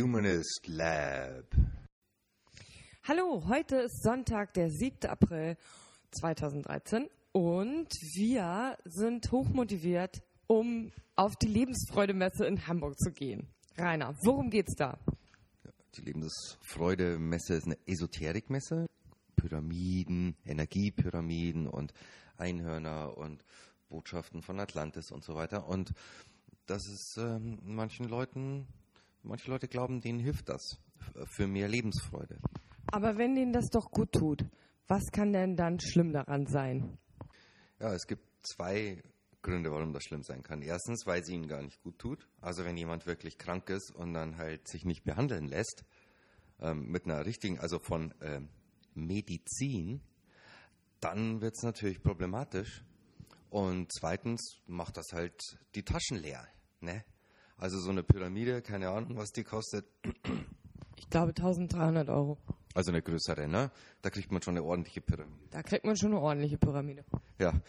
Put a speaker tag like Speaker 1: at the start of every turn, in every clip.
Speaker 1: Humanist Lab.
Speaker 2: Hallo, heute ist Sonntag, der 7. April 2013 und wir sind hochmotiviert, um auf die Lebensfreude-Messe in Hamburg zu gehen. Rainer, worum geht's da?
Speaker 1: Die Lebensfreude-Messe ist eine Esoterikmesse. Pyramiden, Energiepyramiden und Einhörner und Botschaften von Atlantis und so weiter. Und das ist ähm, manchen Leuten, manche Leute glauben, denen hilft das für mehr Lebensfreude.
Speaker 2: Aber wenn denen das doch gut tut, was kann denn dann schlimm daran sein?
Speaker 1: Ja, es gibt zwei Gründe, warum das schlimm sein kann. Erstens, weil es ihnen gar nicht gut tut. Also wenn jemand wirklich krank ist und dann halt sich nicht behandeln lässt, ähm, mit einer richtigen, also von ähm, Medizin, dann wird es natürlich problematisch. Und zweitens macht das halt die Taschen leer. Ne? Also so eine Pyramide, keine Ahnung, was die kostet.
Speaker 2: Ich glaube 1300 Euro.
Speaker 1: Also eine größere, ne? Da kriegt man schon eine ordentliche Pyramide.
Speaker 2: Da kriegt man schon eine ordentliche Pyramide.
Speaker 1: Ja.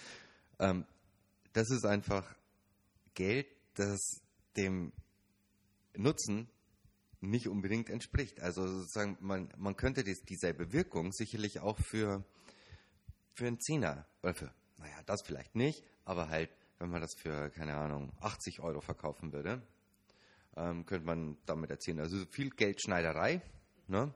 Speaker 1: Ähm, das ist einfach Geld, das dem Nutzen nicht unbedingt entspricht. Also sozusagen, man, man könnte dies, dieselbe Wirkung sicherlich auch für, für einen Zehner, oder für, naja, das vielleicht nicht, aber halt, wenn man das für, keine Ahnung, 80 Euro verkaufen würde, ähm, könnte man damit erzielen. Also viel Geldschneiderei, ne?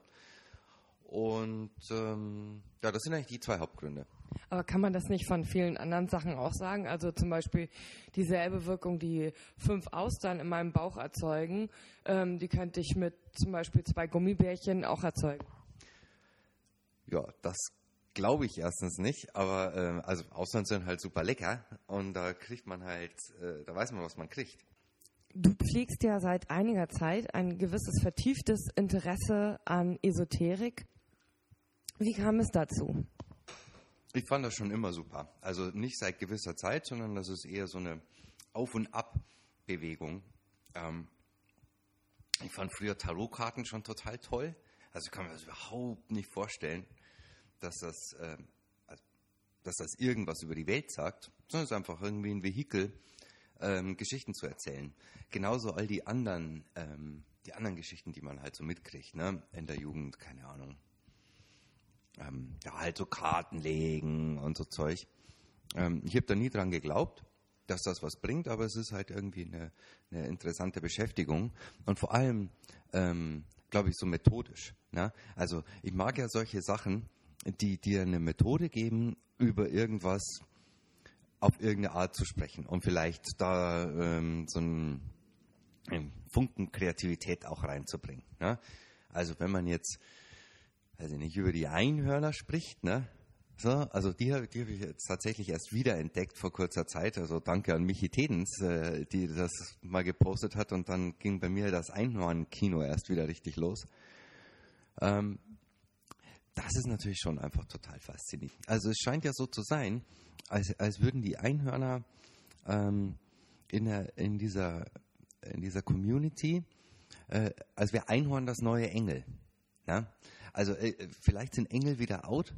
Speaker 1: Und ähm, ja, das sind eigentlich die zwei Hauptgründe.
Speaker 2: Aber kann man das nicht von vielen anderen Sachen auch sagen? Also zum Beispiel dieselbe Wirkung, die fünf Austern in meinem Bauch erzeugen, ähm, die könnte ich mit zum Beispiel zwei Gummibärchen auch erzeugen.
Speaker 1: Ja, das glaube ich erstens nicht, aber äh, also Austern sind halt super lecker und da kriegt man halt, äh, da weiß man, was man kriegt.
Speaker 2: Du pflegst ja seit einiger Zeit ein gewisses vertieftes Interesse an Esoterik. Wie kam es dazu?
Speaker 1: Ich fand das schon immer super. Also nicht seit gewisser Zeit, sondern das ist eher so eine Auf- und Ab-Bewegung. Ähm, ich fand früher Tarotkarten schon total toll. Also kann man das überhaupt nicht vorstellen, dass das, äh, dass das irgendwas über die Welt sagt, sondern es ist einfach irgendwie ein Vehikel, ähm, Geschichten zu erzählen. Genauso all die anderen, ähm, die anderen Geschichten, die man halt so mitkriegt, ne? In der Jugend, keine Ahnung ähm, ja, halt so Karten legen und so Zeug. Ähm, ich habe da nie dran geglaubt, dass das was bringt, aber es ist halt irgendwie eine, eine interessante Beschäftigung und vor allem, ähm, glaube ich, so methodisch. Ne? Also ich mag ja solche Sachen, die dir eine Methode geben, über irgendwas auf irgendeine Art zu sprechen und vielleicht da ähm, so einen, Funken Kreativität auch reinzubringen. Ne? Also wenn man jetzt also nicht über die Einhörner spricht, ne? So, also die, die habe ich jetzt tatsächlich erst wieder entdeckt vor kurzer Zeit. Also danke an Michi Tedens, äh, die das mal gepostet hat und dann ging bei mir das Einhorn-Kino erst wieder richtig los. Ähm, das ist natürlich schon einfach total faszinierend. Also es scheint ja so zu sein, als, als würden die Einhörner ähm, in, der, in, dieser, in dieser Community, äh, als wäre Einhorn das neue Engel. Ja? Also äh, vielleicht sind Engel wieder out.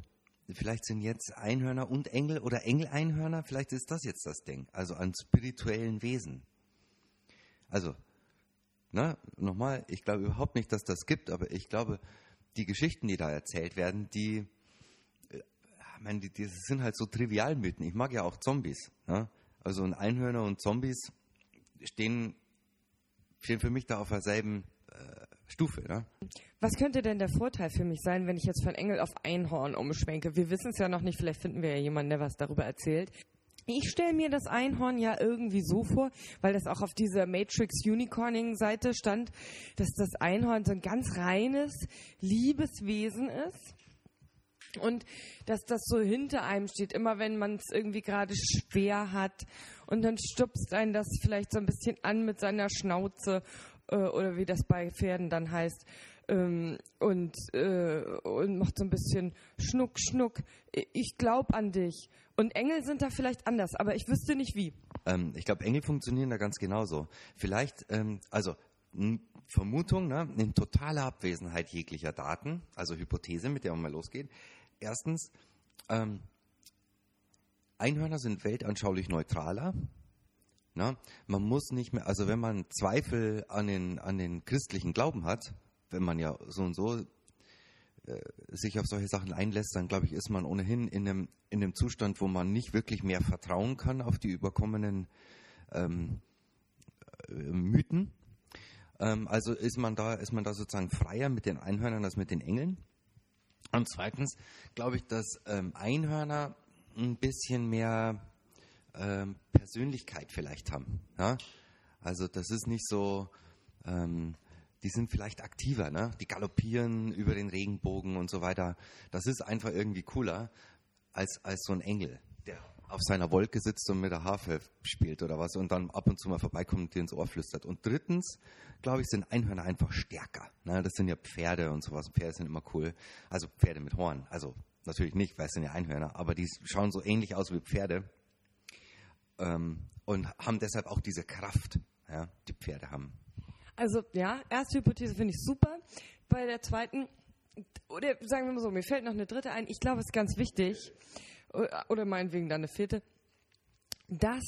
Speaker 1: Vielleicht sind jetzt Einhörner und Engel oder Engeleinhörner. Vielleicht ist das jetzt das Ding. Also an spirituellen Wesen. Also, na, nochmal, ich glaube überhaupt nicht, dass das gibt, aber ich glaube, die Geschichten, die da erzählt werden, die, äh, ich meine, die, die sind halt so Trivialmythen. Ich mag ja auch Zombies. Ja? Also ein Einhörner und Zombies stehen, stehen für mich da auf derselben äh, Stufe. Ne?
Speaker 2: Was könnte denn der Vorteil für mich sein, wenn ich jetzt von Engel auf Einhorn umschwenke? Wir wissen es ja noch nicht, vielleicht finden wir ja jemanden, der was darüber erzählt. Ich stelle mir das Einhorn ja irgendwie so vor, weil das auch auf dieser Matrix Unicorning Seite stand, dass das Einhorn so ein ganz reines, liebes Wesen ist. Und dass das so hinter einem steht, immer wenn man es irgendwie gerade schwer hat. Und dann stupst einen das vielleicht so ein bisschen an mit seiner Schnauze äh, oder wie das bei Pferden dann heißt. Ähm, und, äh, und macht so ein bisschen Schnuck, Schnuck. Ich glaube an dich. Und Engel sind da vielleicht anders, aber ich wüsste nicht wie.
Speaker 1: Ähm, ich glaube, Engel funktionieren da ganz genauso. Vielleicht, ähm, also Vermutung, ne, in totaler Abwesenheit jeglicher Daten, also Hypothese, mit der man mal losgeht. Erstens, ähm, Einhörner sind weltanschaulich neutraler. Ne? Man muss nicht mehr, also wenn man Zweifel an den, an den christlichen Glauben hat, wenn man ja so und so äh, sich auf solche Sachen einlässt, dann glaube ich, ist man ohnehin in einem, in einem Zustand, wo man nicht wirklich mehr vertrauen kann auf die überkommenen ähm, äh, Mythen. Ähm, also ist man da, ist man da sozusagen freier mit den Einhörnern als mit den Engeln. Und zweitens glaube ich, dass ähm, Einhörner ein bisschen mehr ähm, Persönlichkeit vielleicht haben. Ja? Also das ist nicht so, ähm, die sind vielleicht aktiver, ne? die galoppieren über den Regenbogen und so weiter. Das ist einfach irgendwie cooler als, als so ein Engel, der auf seiner Wolke sitzt und mit der Harfe spielt oder was und dann ab und zu mal vorbeikommt und dir ins Ohr flüstert. Und drittens, glaube ich, sind Einhörner einfach stärker. Ne? Das sind ja Pferde und sowas. Pferde sind immer cool. Also Pferde mit Horn. Also natürlich nicht, weil es sind ja Einhörner, aber die schauen so ähnlich aus wie Pferde ähm, und haben deshalb auch diese Kraft, ja, die Pferde haben.
Speaker 2: Also ja, erste Hypothese finde ich super. Bei der zweiten, oder sagen wir mal so, mir fällt noch eine dritte ein. Ich glaube, es ist ganz wichtig, oder meinetwegen dann eine vierte, dass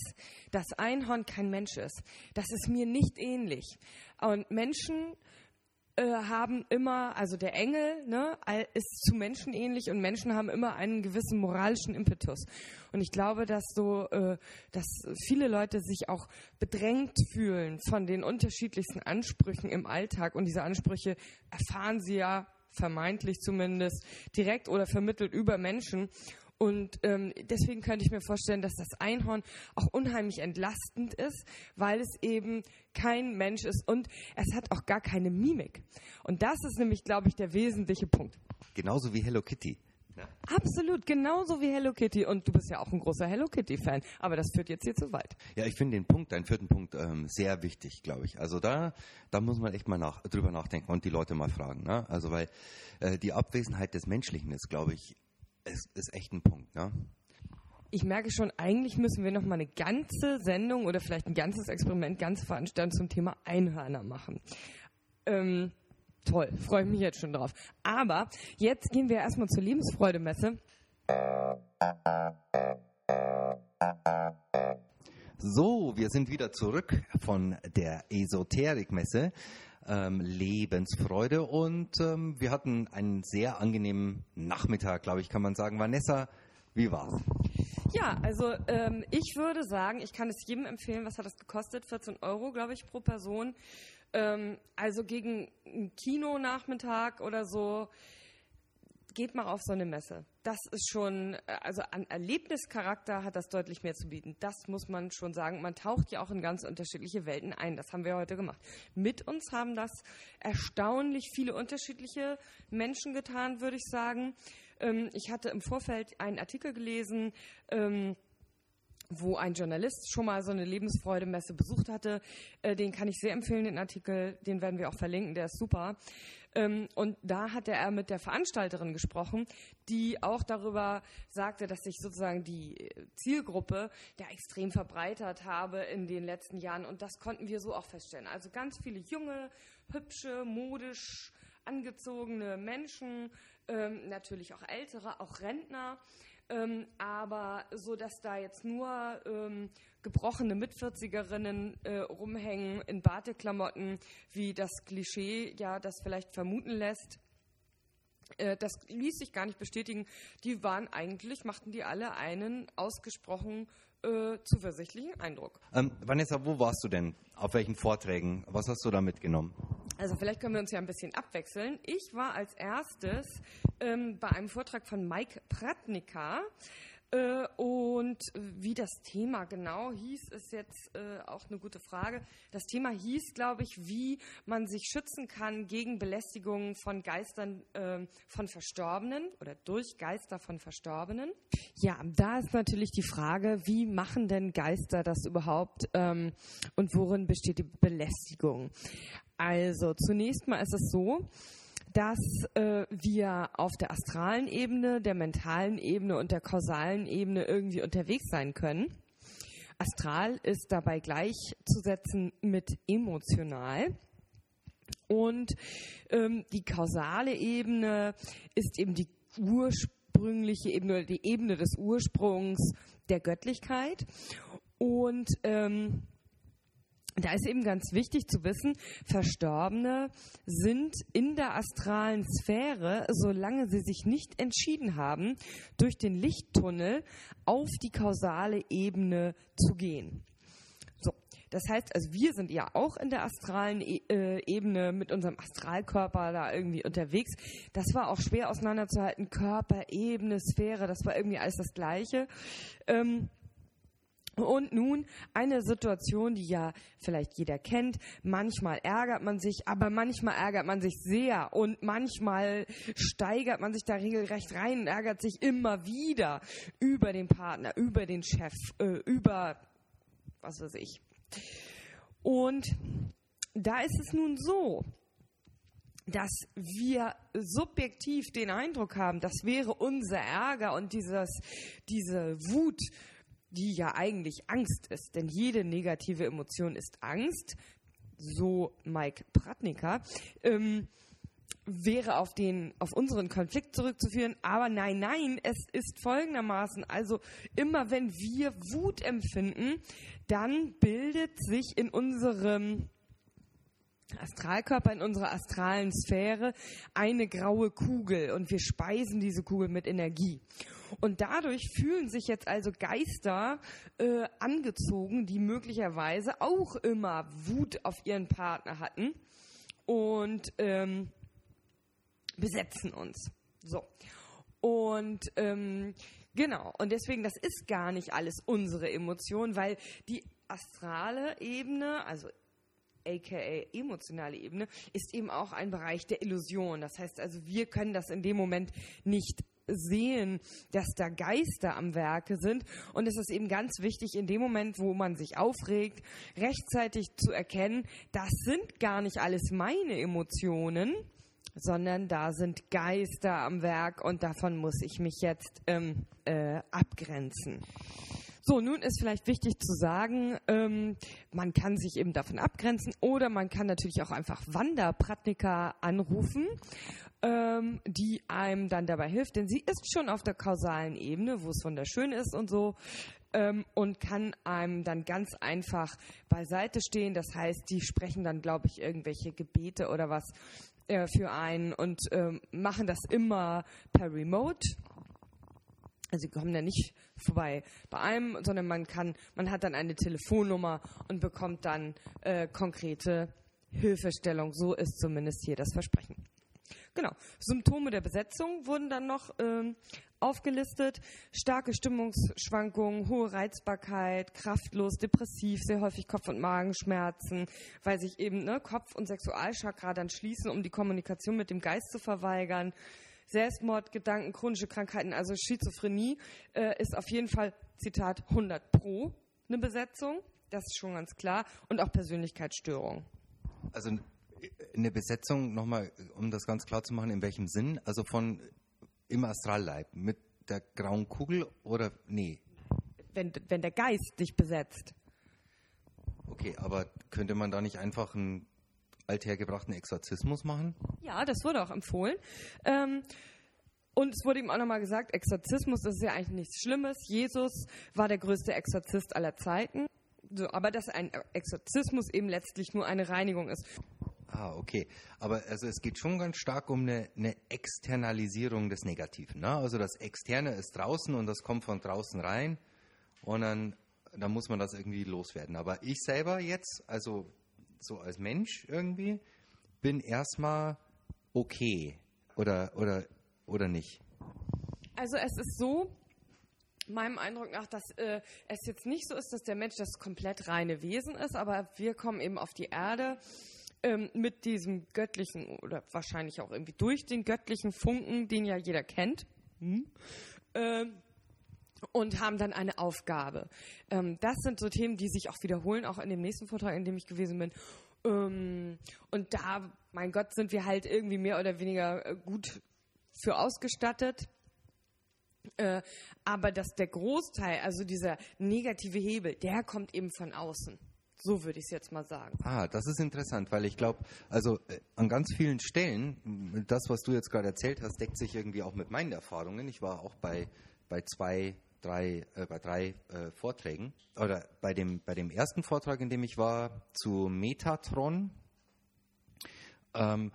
Speaker 2: das Einhorn kein Mensch ist. Das ist mir nicht ähnlich. Und Menschen äh, haben immer, also der Engel ne, ist zu Menschen ähnlich und Menschen haben immer einen gewissen moralischen Impetus. Und ich glaube, dass so, äh, dass viele Leute sich auch bedrängt fühlen von den unterschiedlichsten Ansprüchen im Alltag und diese Ansprüche erfahren sie ja vermeintlich zumindest direkt oder vermittelt über Menschen. Und ähm, deswegen könnte ich mir vorstellen, dass das Einhorn auch unheimlich entlastend ist, weil es eben kein Mensch ist und es hat auch gar keine Mimik. Und das ist nämlich, glaube ich, der wesentliche Punkt.
Speaker 1: Genauso wie Hello Kitty.
Speaker 2: Ja. Absolut, genauso wie Hello Kitty. Und du bist ja auch ein großer Hello Kitty-Fan. Aber das führt jetzt hier zu weit.
Speaker 1: Ja, ich finde den Punkt, deinen vierten Punkt, ähm, sehr wichtig, glaube ich. Also da, da muss man echt mal nach, drüber nachdenken und die Leute mal fragen. Ne? Also weil äh, die Abwesenheit des Menschlichen ist, glaube ich, ist, ist echt ein Punkt. Ne?
Speaker 2: ich merke schon, eigentlich müssen wir noch mal eine ganze Sendung oder vielleicht ein ganzes Experiment, ganze Veranstaltung zum Thema Einhörner machen. Ähm, toll, freue ich mich jetzt schon drauf. Aber jetzt gehen wir erstmal zur Lebensfreudemesse.
Speaker 1: So, wir sind wieder zurück von der Esoterikmesse ähm, Lebensfreude und ähm, wir hatten einen sehr angenehmen Nachmittag, glaube ich, kann man sagen. Vanessa, wie war's?
Speaker 2: Ja, also ähm, ich würde sagen, ich kann es jedem empfehlen. Was hat das gekostet? 14 Euro, glaube ich, pro Person. Ähm, also gegen einen Kinonachmittag oder so geht mal auf so eine Messe. Das ist schon, äh, also an Erlebnischarakter hat das deutlich mehr zu bieten. Das muss man schon sagen. Man taucht ja auch in ganz unterschiedliche Welten ein. Das haben wir heute gemacht. Mit uns haben das erstaunlich viele unterschiedliche Menschen getan, würde ich sagen. Ähm, ich hatte im Vorfeld einen Artikel gelesen, ähm, wo ein Journalist schon mal so eine Lebensfreude-Messe besucht hatte. Äh, den kann ich sehr empfehlen, den Artikel, den werden wir auch verlinken, der ist super. Ähm, und da hatte er mit der Veranstalterin gesprochen, die auch darüber sagte, dass sich sozusagen die Zielgruppe ja extrem verbreitert habe in den letzten Jahren. Und das konnten wir so auch feststellen. Also ganz viele junge, hübsche, modisch angezogene Menschen, ähm, natürlich auch ältere, auch Rentner. Ähm, aber so, dass da jetzt nur ähm, gebrochene Mitvierzigerinnen äh, rumhängen in Bateklamotten, wie das Klischee ja das vielleicht vermuten lässt, äh, das ließ sich gar nicht bestätigen. Die waren eigentlich, machten die alle einen ausgesprochen äh, zuversichtlichen Eindruck.
Speaker 1: Ähm, Vanessa, wo warst du denn? Auf welchen Vorträgen? Was hast du da mitgenommen?
Speaker 2: Also vielleicht können wir uns ja ein bisschen abwechseln. Ich war als erstes ähm, bei einem Vortrag von Mike Pratnika. Äh, und wie das Thema genau hieß, ist jetzt äh, auch eine gute Frage. Das Thema hieß, glaube ich, wie man sich schützen kann gegen Belästigungen von Geistern äh, von Verstorbenen oder durch Geister von Verstorbenen. Ja, da ist natürlich die Frage, wie machen denn Geister das überhaupt ähm, und worin besteht die Belästigung? Also zunächst mal ist es so, dass äh, wir auf der astralen Ebene, der mentalen Ebene und der kausalen Ebene irgendwie unterwegs sein können. Astral ist dabei gleichzusetzen mit emotional. Und ähm, die kausale Ebene ist eben die ursprüngliche Ebene oder die Ebene des Ursprungs der Göttlichkeit. Und ähm, da ist eben ganz wichtig zu wissen, Verstorbene sind in der astralen Sphäre, solange sie sich nicht entschieden haben, durch den Lichttunnel auf die kausale Ebene zu gehen. So, das heißt, also wir sind ja auch in der astralen e äh, Ebene mit unserem Astralkörper da irgendwie unterwegs. Das war auch schwer auseinanderzuhalten. Körper, Ebene, Sphäre, das war irgendwie alles das Gleiche. Ähm, und nun eine Situation, die ja vielleicht jeder kennt. Manchmal ärgert man sich, aber manchmal ärgert man sich sehr und manchmal steigert man sich da regelrecht rein und ärgert sich immer wieder über den Partner, über den Chef, äh, über was weiß ich. Und da ist es nun so, dass wir subjektiv den Eindruck haben, das wäre unser Ärger und dieses, diese Wut, die ja eigentlich Angst ist. Denn jede negative Emotion ist Angst, so Mike Pratnicker. Ähm, wäre auf den, auf unseren Konflikt zurückzuführen. Aber nein, nein, es ist folgendermaßen. Also immer wenn wir Wut empfinden, dann bildet sich in unserem Astralkörper, in unserer astralen Sphäre eine graue Kugel und wir speisen diese Kugel mit Energie. Und dadurch fühlen sich jetzt also Geister äh, angezogen, die möglicherweise auch immer Wut auf ihren Partner hatten und ähm, besetzen uns. So. Und ähm, genau, und deswegen, das ist gar nicht alles unsere Emotion, weil die astrale Ebene, also aka emotionale Ebene, ist eben auch ein Bereich der Illusion. Das heißt also, wir können das in dem Moment nicht sehen, dass da Geister am Werke sind. Und es ist eben ganz wichtig, in dem Moment, wo man sich aufregt, rechtzeitig zu erkennen, das sind gar nicht alles meine Emotionen, sondern da sind Geister am Werk und davon muss ich mich jetzt ähm, äh, abgrenzen. So, nun ist vielleicht wichtig zu sagen, ähm, man kann sich eben davon abgrenzen oder man kann natürlich auch einfach Wanderpratnika anrufen, ähm, die einem dann dabei hilft, denn sie ist schon auf der kausalen Ebene, wo es wunderschön ist und so ähm, und kann einem dann ganz einfach beiseite stehen. Das heißt, die sprechen dann, glaube ich, irgendwelche Gebete oder was äh, für einen und ähm, machen das immer per Remote. Also sie kommen ja nicht vorbei bei einem, sondern man kann, man hat dann eine Telefonnummer und bekommt dann äh, konkrete Hilfestellung. So ist zumindest hier das Versprechen. Genau. Symptome der Besetzung wurden dann noch ähm, aufgelistet. Starke Stimmungsschwankungen, hohe Reizbarkeit, kraftlos, depressiv, sehr häufig Kopf- und Magenschmerzen, weil sich eben ne, Kopf- und Sexualchakra dann schließen, um die Kommunikation mit dem Geist zu verweigern. Selbstmordgedanken, chronische Krankheiten, also Schizophrenie äh, ist auf jeden Fall, Zitat, 100 pro eine Besetzung. Das ist schon ganz klar. Und auch Persönlichkeitsstörung.
Speaker 1: Also eine Besetzung, nochmal, um das ganz klar zu machen, in welchem Sinn? Also von im Astralleib mit der grauen Kugel oder nee?
Speaker 2: Wenn, wenn der Geist dich besetzt.
Speaker 1: Okay, aber könnte man da nicht einfach einen althergebrachten Exorzismus machen?
Speaker 2: Ja, das wurde auch empfohlen. Ähm, und es wurde ihm auch nochmal gesagt, Exorzismus ist ja eigentlich nichts Schlimmes. Jesus war der größte Exorzist aller Zeiten. So, aber dass ein Exorzismus eben letztlich nur eine Reinigung ist.
Speaker 1: Ah, okay. Aber also es geht schon ganz stark um eine, eine Externalisierung des Negativen. Ne? Also das Externe ist draußen und das kommt von draußen rein und dann, dann muss man das irgendwie loswerden. Aber ich selber jetzt, also so als Mensch irgendwie, bin erstmal okay oder, oder, oder nicht?
Speaker 2: Also es ist so, meinem Eindruck nach, dass äh, es jetzt nicht so ist, dass der Mensch das komplett reine Wesen ist, aber wir kommen eben auf die Erde ähm, mit diesem göttlichen oder wahrscheinlich auch irgendwie durch den göttlichen Funken, den ja jeder kennt. Hm? Ähm, und haben dann eine Aufgabe. Ähm, das sind so Themen, die sich auch wiederholen, auch in dem nächsten Vortrag, in dem ich gewesen bin. Ähm, und da, mein Gott, sind wir halt irgendwie mehr oder weniger äh, gut für ausgestattet. Äh, aber dass der Großteil, also dieser negative Hebel, der kommt eben von außen. So würde ich es jetzt mal sagen.
Speaker 1: Ah, das ist interessant, weil ich glaube, also äh, an ganz vielen Stellen, das, was du jetzt gerade erzählt hast, deckt sich irgendwie auch mit meinen Erfahrungen. Ich war auch bei, bei zwei drei, äh, bei drei äh, Vorträgen. Oder bei dem, bei dem ersten Vortrag, in dem ich war, zu Metatron ähm,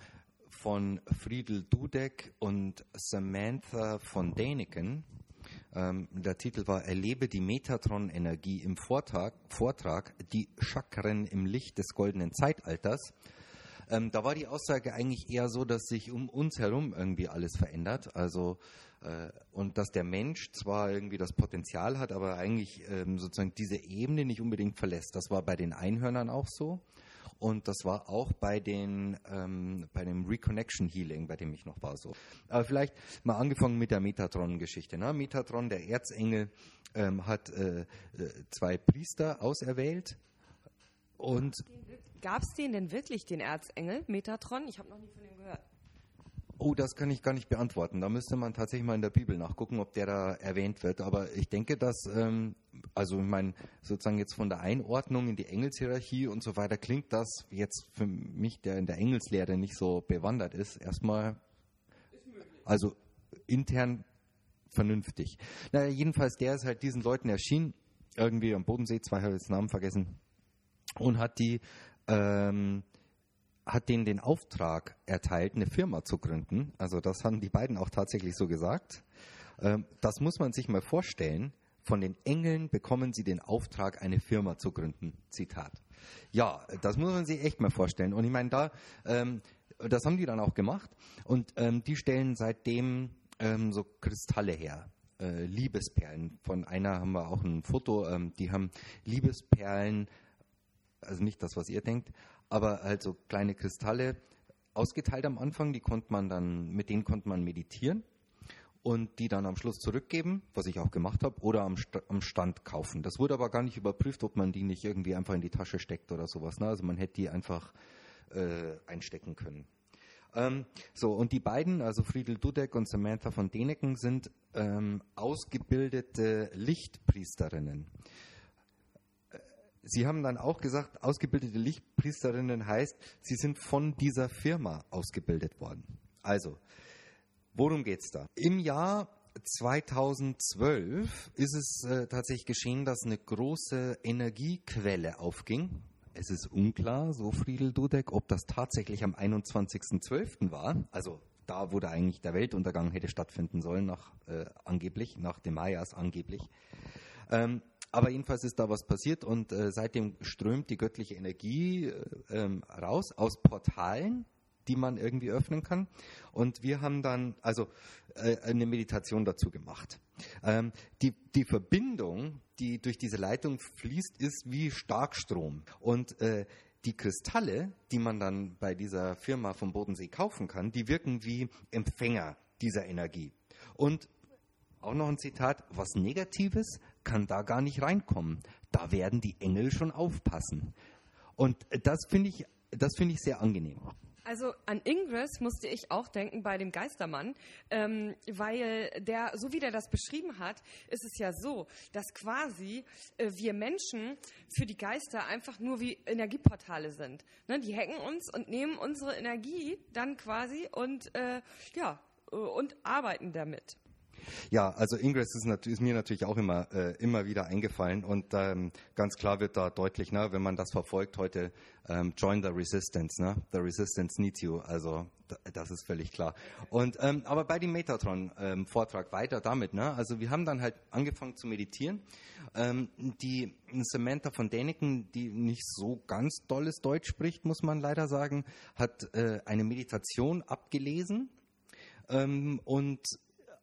Speaker 1: von Friedel Dudek und Samantha von Däniken. Ähm, der Titel war Erlebe die Metatron-Energie im Vortrag, Vortrag Die Chakren im Licht des goldenen Zeitalters. Ähm, da war die Aussage eigentlich eher so, dass sich um uns herum irgendwie alles verändert. Also und dass der Mensch zwar irgendwie das Potenzial hat, aber eigentlich ähm, sozusagen diese Ebene nicht unbedingt verlässt. Das war bei den Einhörnern auch so. Und das war auch bei, den, ähm, bei dem Reconnection Healing, bei dem ich noch war, so. Aber vielleicht mal angefangen mit der Metatron-Geschichte. Ne? Metatron, der Erzengel, ähm, hat äh, äh zwei Priester auserwählt. Und
Speaker 2: Gab es den denn wirklich, den Erzengel Metatron? Ich habe noch nie von dem gehört.
Speaker 1: Oh, das kann ich gar nicht beantworten. Da müsste man tatsächlich mal in der Bibel nachgucken, ob der da erwähnt wird. Aber ich denke, dass, ähm, also ich meine, sozusagen jetzt von der Einordnung in die Engelshierarchie und so weiter klingt das jetzt für mich, der in der Engelslehre nicht so bewandert ist, erstmal, also intern vernünftig. Naja, jedenfalls, der ist halt diesen Leuten erschienen, irgendwie am Bodensee, zwei habe ich jetzt Namen vergessen, und hat die ähm, hat denen den Auftrag erteilt, eine Firma zu gründen. Also das haben die beiden auch tatsächlich so gesagt. Ähm, das muss man sich mal vorstellen. Von den Engeln bekommen sie den Auftrag, eine Firma zu gründen. Zitat. Ja, das muss man sich echt mal vorstellen. Und ich meine, da, ähm, das haben die dann auch gemacht. Und ähm, die stellen seitdem so Kristalle her. Äh, Liebesperlen. Von einer haben wir auch ein Foto. Die haben Liebesperlen, also nicht das, was ihr denkt, aber halt kleine Kristalle ausgeteilt am Anfang, die konnte man dann, mit denen konnte man meditieren und die dann am Schluss zurückgeben, was ich auch gemacht habe, oder am, St am, Stand kaufen. Das wurde aber gar nicht überprüft, ob man die nicht irgendwie einfach in die Tasche steckt oder sowas. Ne? Also man hätte die einfach äh, einstecken können. Ähm, so, und die beiden, also Friedel Dudek und Samantha von Deneken, sind ähm, ausgebildete Lichtpriesterinnen. Sie haben dann auch gesagt, ausgebildete Lichtpriesterinnen heißt, sie sind von dieser Firma ausgebildet worden. Also, worum geht es da? Im Jahr 2012 ist es äh, tatsächlich geschehen, dass eine große Energiequelle aufging. Es ist unklar, so Friedel Dudek, ob das tatsächlich am 21.12. war. Also da, da eigentlich der Weltuntergang hätte stattfinden sollen, nach, äh, angeblich, nach dem Mayas angeblich. Ähm, aber jedenfalls ist da was passiert und äh, seitdem strömt die göttliche Energie äh, ähm, raus aus Portalen, die man irgendwie öffnen kann. Und wir haben dann also äh, eine Meditation dazu gemacht. Ähm, die, die Verbindung, die durch diese Leitung fließt, ist wie Starkstrom. Und äh, die Kristalle, die man dann bei dieser Firma vom Bodensee kaufen kann, die wirken wie Empfänger dieser Energie. Und auch noch ein Zitat, was Negatives kann da gar nicht reinkommen. Da werden die Engel schon aufpassen. Und das finde ich, das finde ich sehr angenehm.
Speaker 2: Also an Ingress musste ich auch denken bei dem Geistermann, ähm, weil der, so wie der das beschrieben hat, ist es ja so, dass quasi äh, wir Menschen für die Geister einfach nur wie Energieportale sind. Ne? Die hacken uns und nehmen unsere Energie dann quasi und äh, ja äh, und arbeiten damit.
Speaker 1: Ja, also Ingress ist, ist mir natürlich auch immer, äh, immer wieder eingefallen und ähm, ganz klar wird da deutlich, ne, wenn man das verfolgt heute, ähm, join the resistance, ne? the resistance needs you, also das ist völlig klar. Und ähm, aber bei dem Metatron-Vortrag ähm, weiter damit, ne? also wir haben dann halt angefangen zu meditieren. Ähm, die Samantha von Däniken, die nicht so ganz dolles Deutsch spricht, muss man leider sagen, hat äh, eine Meditation abgelesen. Ähm, und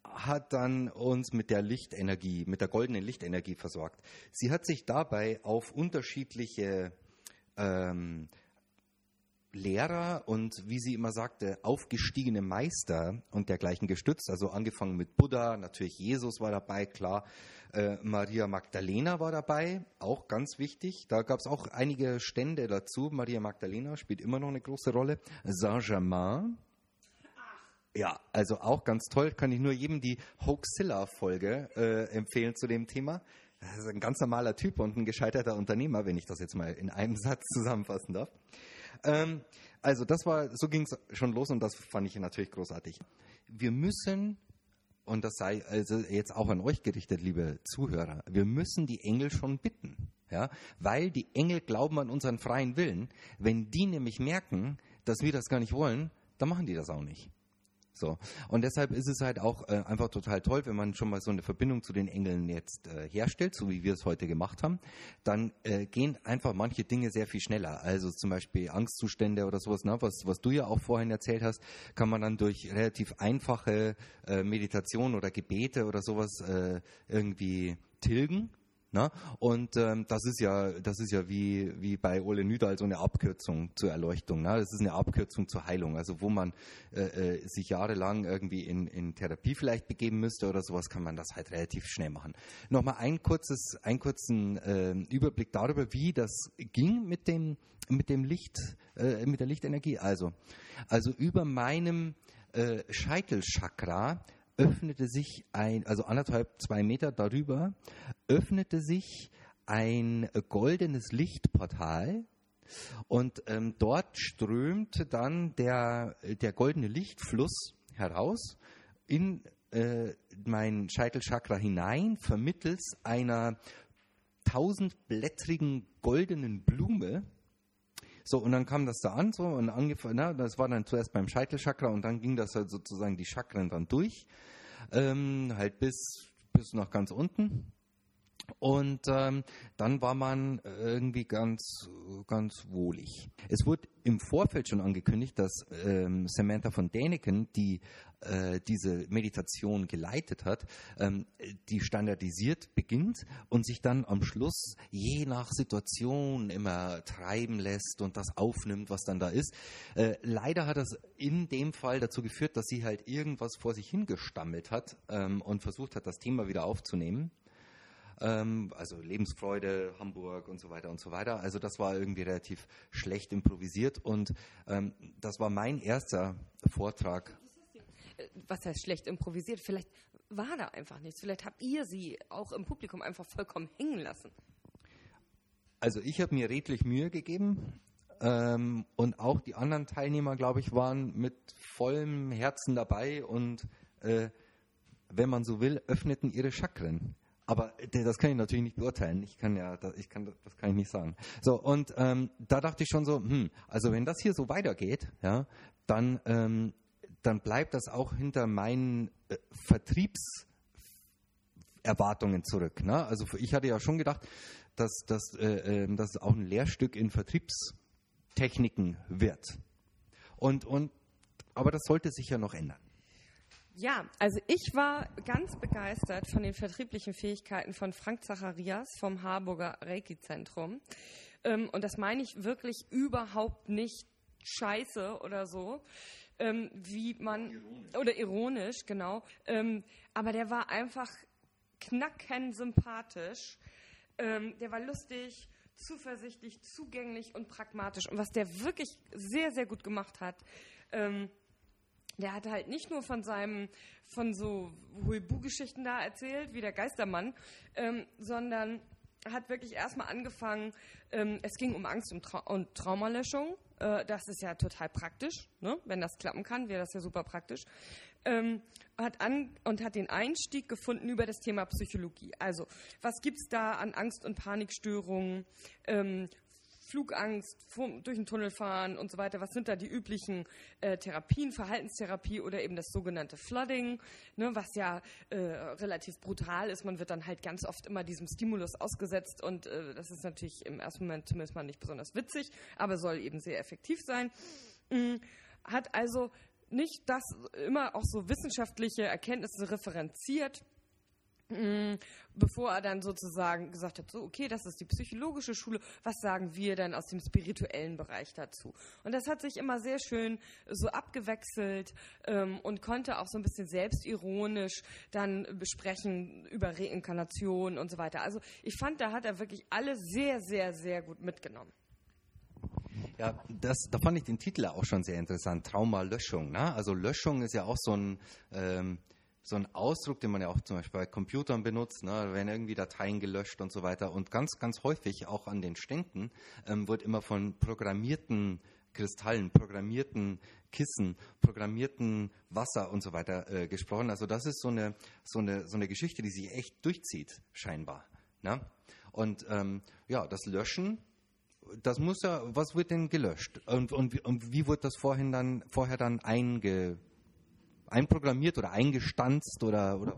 Speaker 1: hat dann uns mit der Lichtenergie, mit der goldenen Lichtenergie versorgt. Sie hat sich dabei auf unterschiedliche ähm, Lehrer und, wie sie immer sagte, aufgestiegene Meister und dergleichen gestützt. Also angefangen mit Buddha, natürlich Jesus war dabei, klar. Äh, Maria Magdalena war dabei, auch ganz wichtig. Da gab es auch einige Stände dazu. Maria Magdalena spielt immer noch eine große Rolle. Saint-Germain, ja, also auch ganz toll. Kann ich nur jedem die Hoaxilla-Folge äh, empfehlen zu dem Thema. Das ist ein ganz normaler Typ und ein gescheiterter Unternehmer, wenn ich das jetzt mal in einem Satz zusammenfassen darf. Ähm, also das war, so ging es schon los und das fand ich natürlich großartig. Wir müssen und das sei also jetzt auch an euch gerichtet, liebe Zuhörer, wir müssen die Engel schon bitten. Ja, weil die Engel glauben an unseren freien Willen. Wenn die nämlich merken, dass wir das gar nicht wollen, dann machen die das auch nicht. So. Und deshalb ist es halt auch äh, einfach total toll, wenn man schon mal so eine Verbindung zu den Engeln jetzt äh, herstellt, so wie wir es heute gemacht haben, dann äh, gehen einfach manche Dinge sehr viel schneller. Also zum Beispiel Angstzustände oder sowas, ne, was, was du ja auch vorhin erzählt hast, kann man dann durch relativ einfache äh, Meditation oder Gebete oder sowas äh, irgendwie tilgen. Ne? Und ähm, das ist ja, das ist ja wie, wie bei Ole Nüdal so eine Abkürzung zur Erleuchtung. Ne? Das ist eine Abkürzung zur Heilung. Also wo man äh, äh, sich jahrelang irgendwie in, in Therapie vielleicht begeben müsste oder sowas, kann man das halt relativ schnell machen. Nochmal ein kurzes, einen kurzen äh, Überblick darüber, wie das ging mit dem, mit dem Licht, äh, mit der Lichtenergie. Also, also über meinem äh, Scheitelchakra öffnete sich ein, also anderthalb, zwei Meter darüber, öffnete sich ein goldenes Lichtportal und ähm, dort strömte dann der, der goldene Lichtfluss heraus in äh, mein Scheitelchakra hinein, vermittels einer tausendblättrigen goldenen Blume. So, und dann kam das da an, so, und angefangen, na, das war dann zuerst beim Scheitelchakra und dann ging das halt sozusagen die Chakren dann durch ähm, halt bis, bis nach ganz unten. Und ähm, dann war man irgendwie ganz, ganz wohlig. Es wurde im Vorfeld schon angekündigt, dass ähm, Samantha von Däniken, die äh, diese Meditation geleitet hat, ähm, die standardisiert beginnt und sich dann am Schluss je nach Situation immer treiben lässt und das aufnimmt, was dann da ist. Äh, leider hat das in dem Fall dazu geführt, dass sie halt irgendwas vor sich hingestammelt hat ähm, und versucht hat, das Thema wieder aufzunehmen ähm, also Lebensfreude, Hamburg und so weiter und so weiter. Also das war irgendwie relativ schlecht improvisiert und ähm, das war mein erster Vortrag
Speaker 2: was heißt schlecht improvisiert? Vielleicht war da einfach nichts. Vielleicht habt ihr sie auch im Publikum einfach vollkommen hängen lassen.
Speaker 1: Also ich habe mir redlich Mühe gegeben ähm, und auch die anderen Teilnehmer, glaube ich, waren mit vollem Herzen dabei und äh, wenn man so will, öffneten ihre Chakren. Aber äh, das kann ich natürlich nicht beurteilen. Ich kann ja, ich kann, das kann ich nicht sagen. So und ähm, da dachte ich schon so, hm, also wenn das hier so weitergeht, ja, dann ähm, dann bleibt das auch hinter meinen äh, Vertriebserwartungen zurück. Ne? Also ich hatte ja schon gedacht, dass, dass, äh, ähm, auch ein Lehrstück in Vertriebstechniken wird. Und, und, aber das sollte sich ja noch ändern.
Speaker 2: Ja, also ich war ganz begeistert von den vertrieblichen Fähigkeiten von Frank Zacharias vom Harburger Reiki-Zentrum. Ähm, und das meine ich wirklich überhaupt nicht scheiße oder so, ähm, wie man ironisch. oder ironisch, genau. Ähm, aber der war einfach knacken sympathisch. Der war lustig, zuversichtlich, zugänglich und pragmatisch. Und was der wirklich sehr, sehr gut gemacht hat, ähm, der hat halt nicht nur von seinem, von so Huibu-Geschichten da erzählt, wie der Geistermann, ähm, sondern hat wirklich erstmal angefangen, ähm, es ging um Angst und, Trau und Traumalöschung. Äh, das ist ja total praktisch, ne? wenn das klappen kann, wäre das ja super praktisch. Ähm, hat an und hat den Einstieg gefunden über das Thema Psychologie. Also, was gibt es da an Angst- und Panikstörungen? Ähm, Flugangst, durch den Tunnel fahren und so weiter. Was sind da die üblichen äh, Therapien, Verhaltenstherapie oder eben das sogenannte Flooding, ne, was ja äh, relativ brutal ist. Man wird dann halt ganz oft immer diesem Stimulus ausgesetzt und äh, das ist natürlich im ersten Moment zumindest mal nicht besonders witzig, aber soll eben sehr effektiv sein. Mhm. Hat also nicht das immer auch so wissenschaftliche Erkenntnisse referenziert, bevor er dann sozusagen gesagt hat, so, okay, das ist die psychologische Schule, was sagen wir dann aus dem spirituellen Bereich dazu? Und das hat sich immer sehr schön so abgewechselt ähm, und konnte auch so ein bisschen selbstironisch dann besprechen über Reinkarnation und so weiter. Also ich fand, da hat er wirklich alle sehr, sehr, sehr gut mitgenommen.
Speaker 1: Ja, das, da fand ich den Titel auch schon sehr interessant, Traumalöschung. Ne? Also Löschung ist ja auch so ein... Ähm so ein Ausdruck, den man ja auch zum Beispiel bei Computern benutzt, ne, da werden irgendwie Dateien gelöscht und so weiter. Und ganz, ganz häufig auch an den Ständen ähm, wird immer von programmierten Kristallen, programmierten Kissen, programmierten Wasser und so weiter äh, gesprochen. Also das ist so eine, so, eine, so eine Geschichte, die sich echt durchzieht, scheinbar. Ne? Und ähm, ja, das Löschen, das muss ja, was wird denn gelöscht? Und, und, und wie wird das vorhin dann, vorher dann einge, einprogrammiert oder eingestanzt oder, oder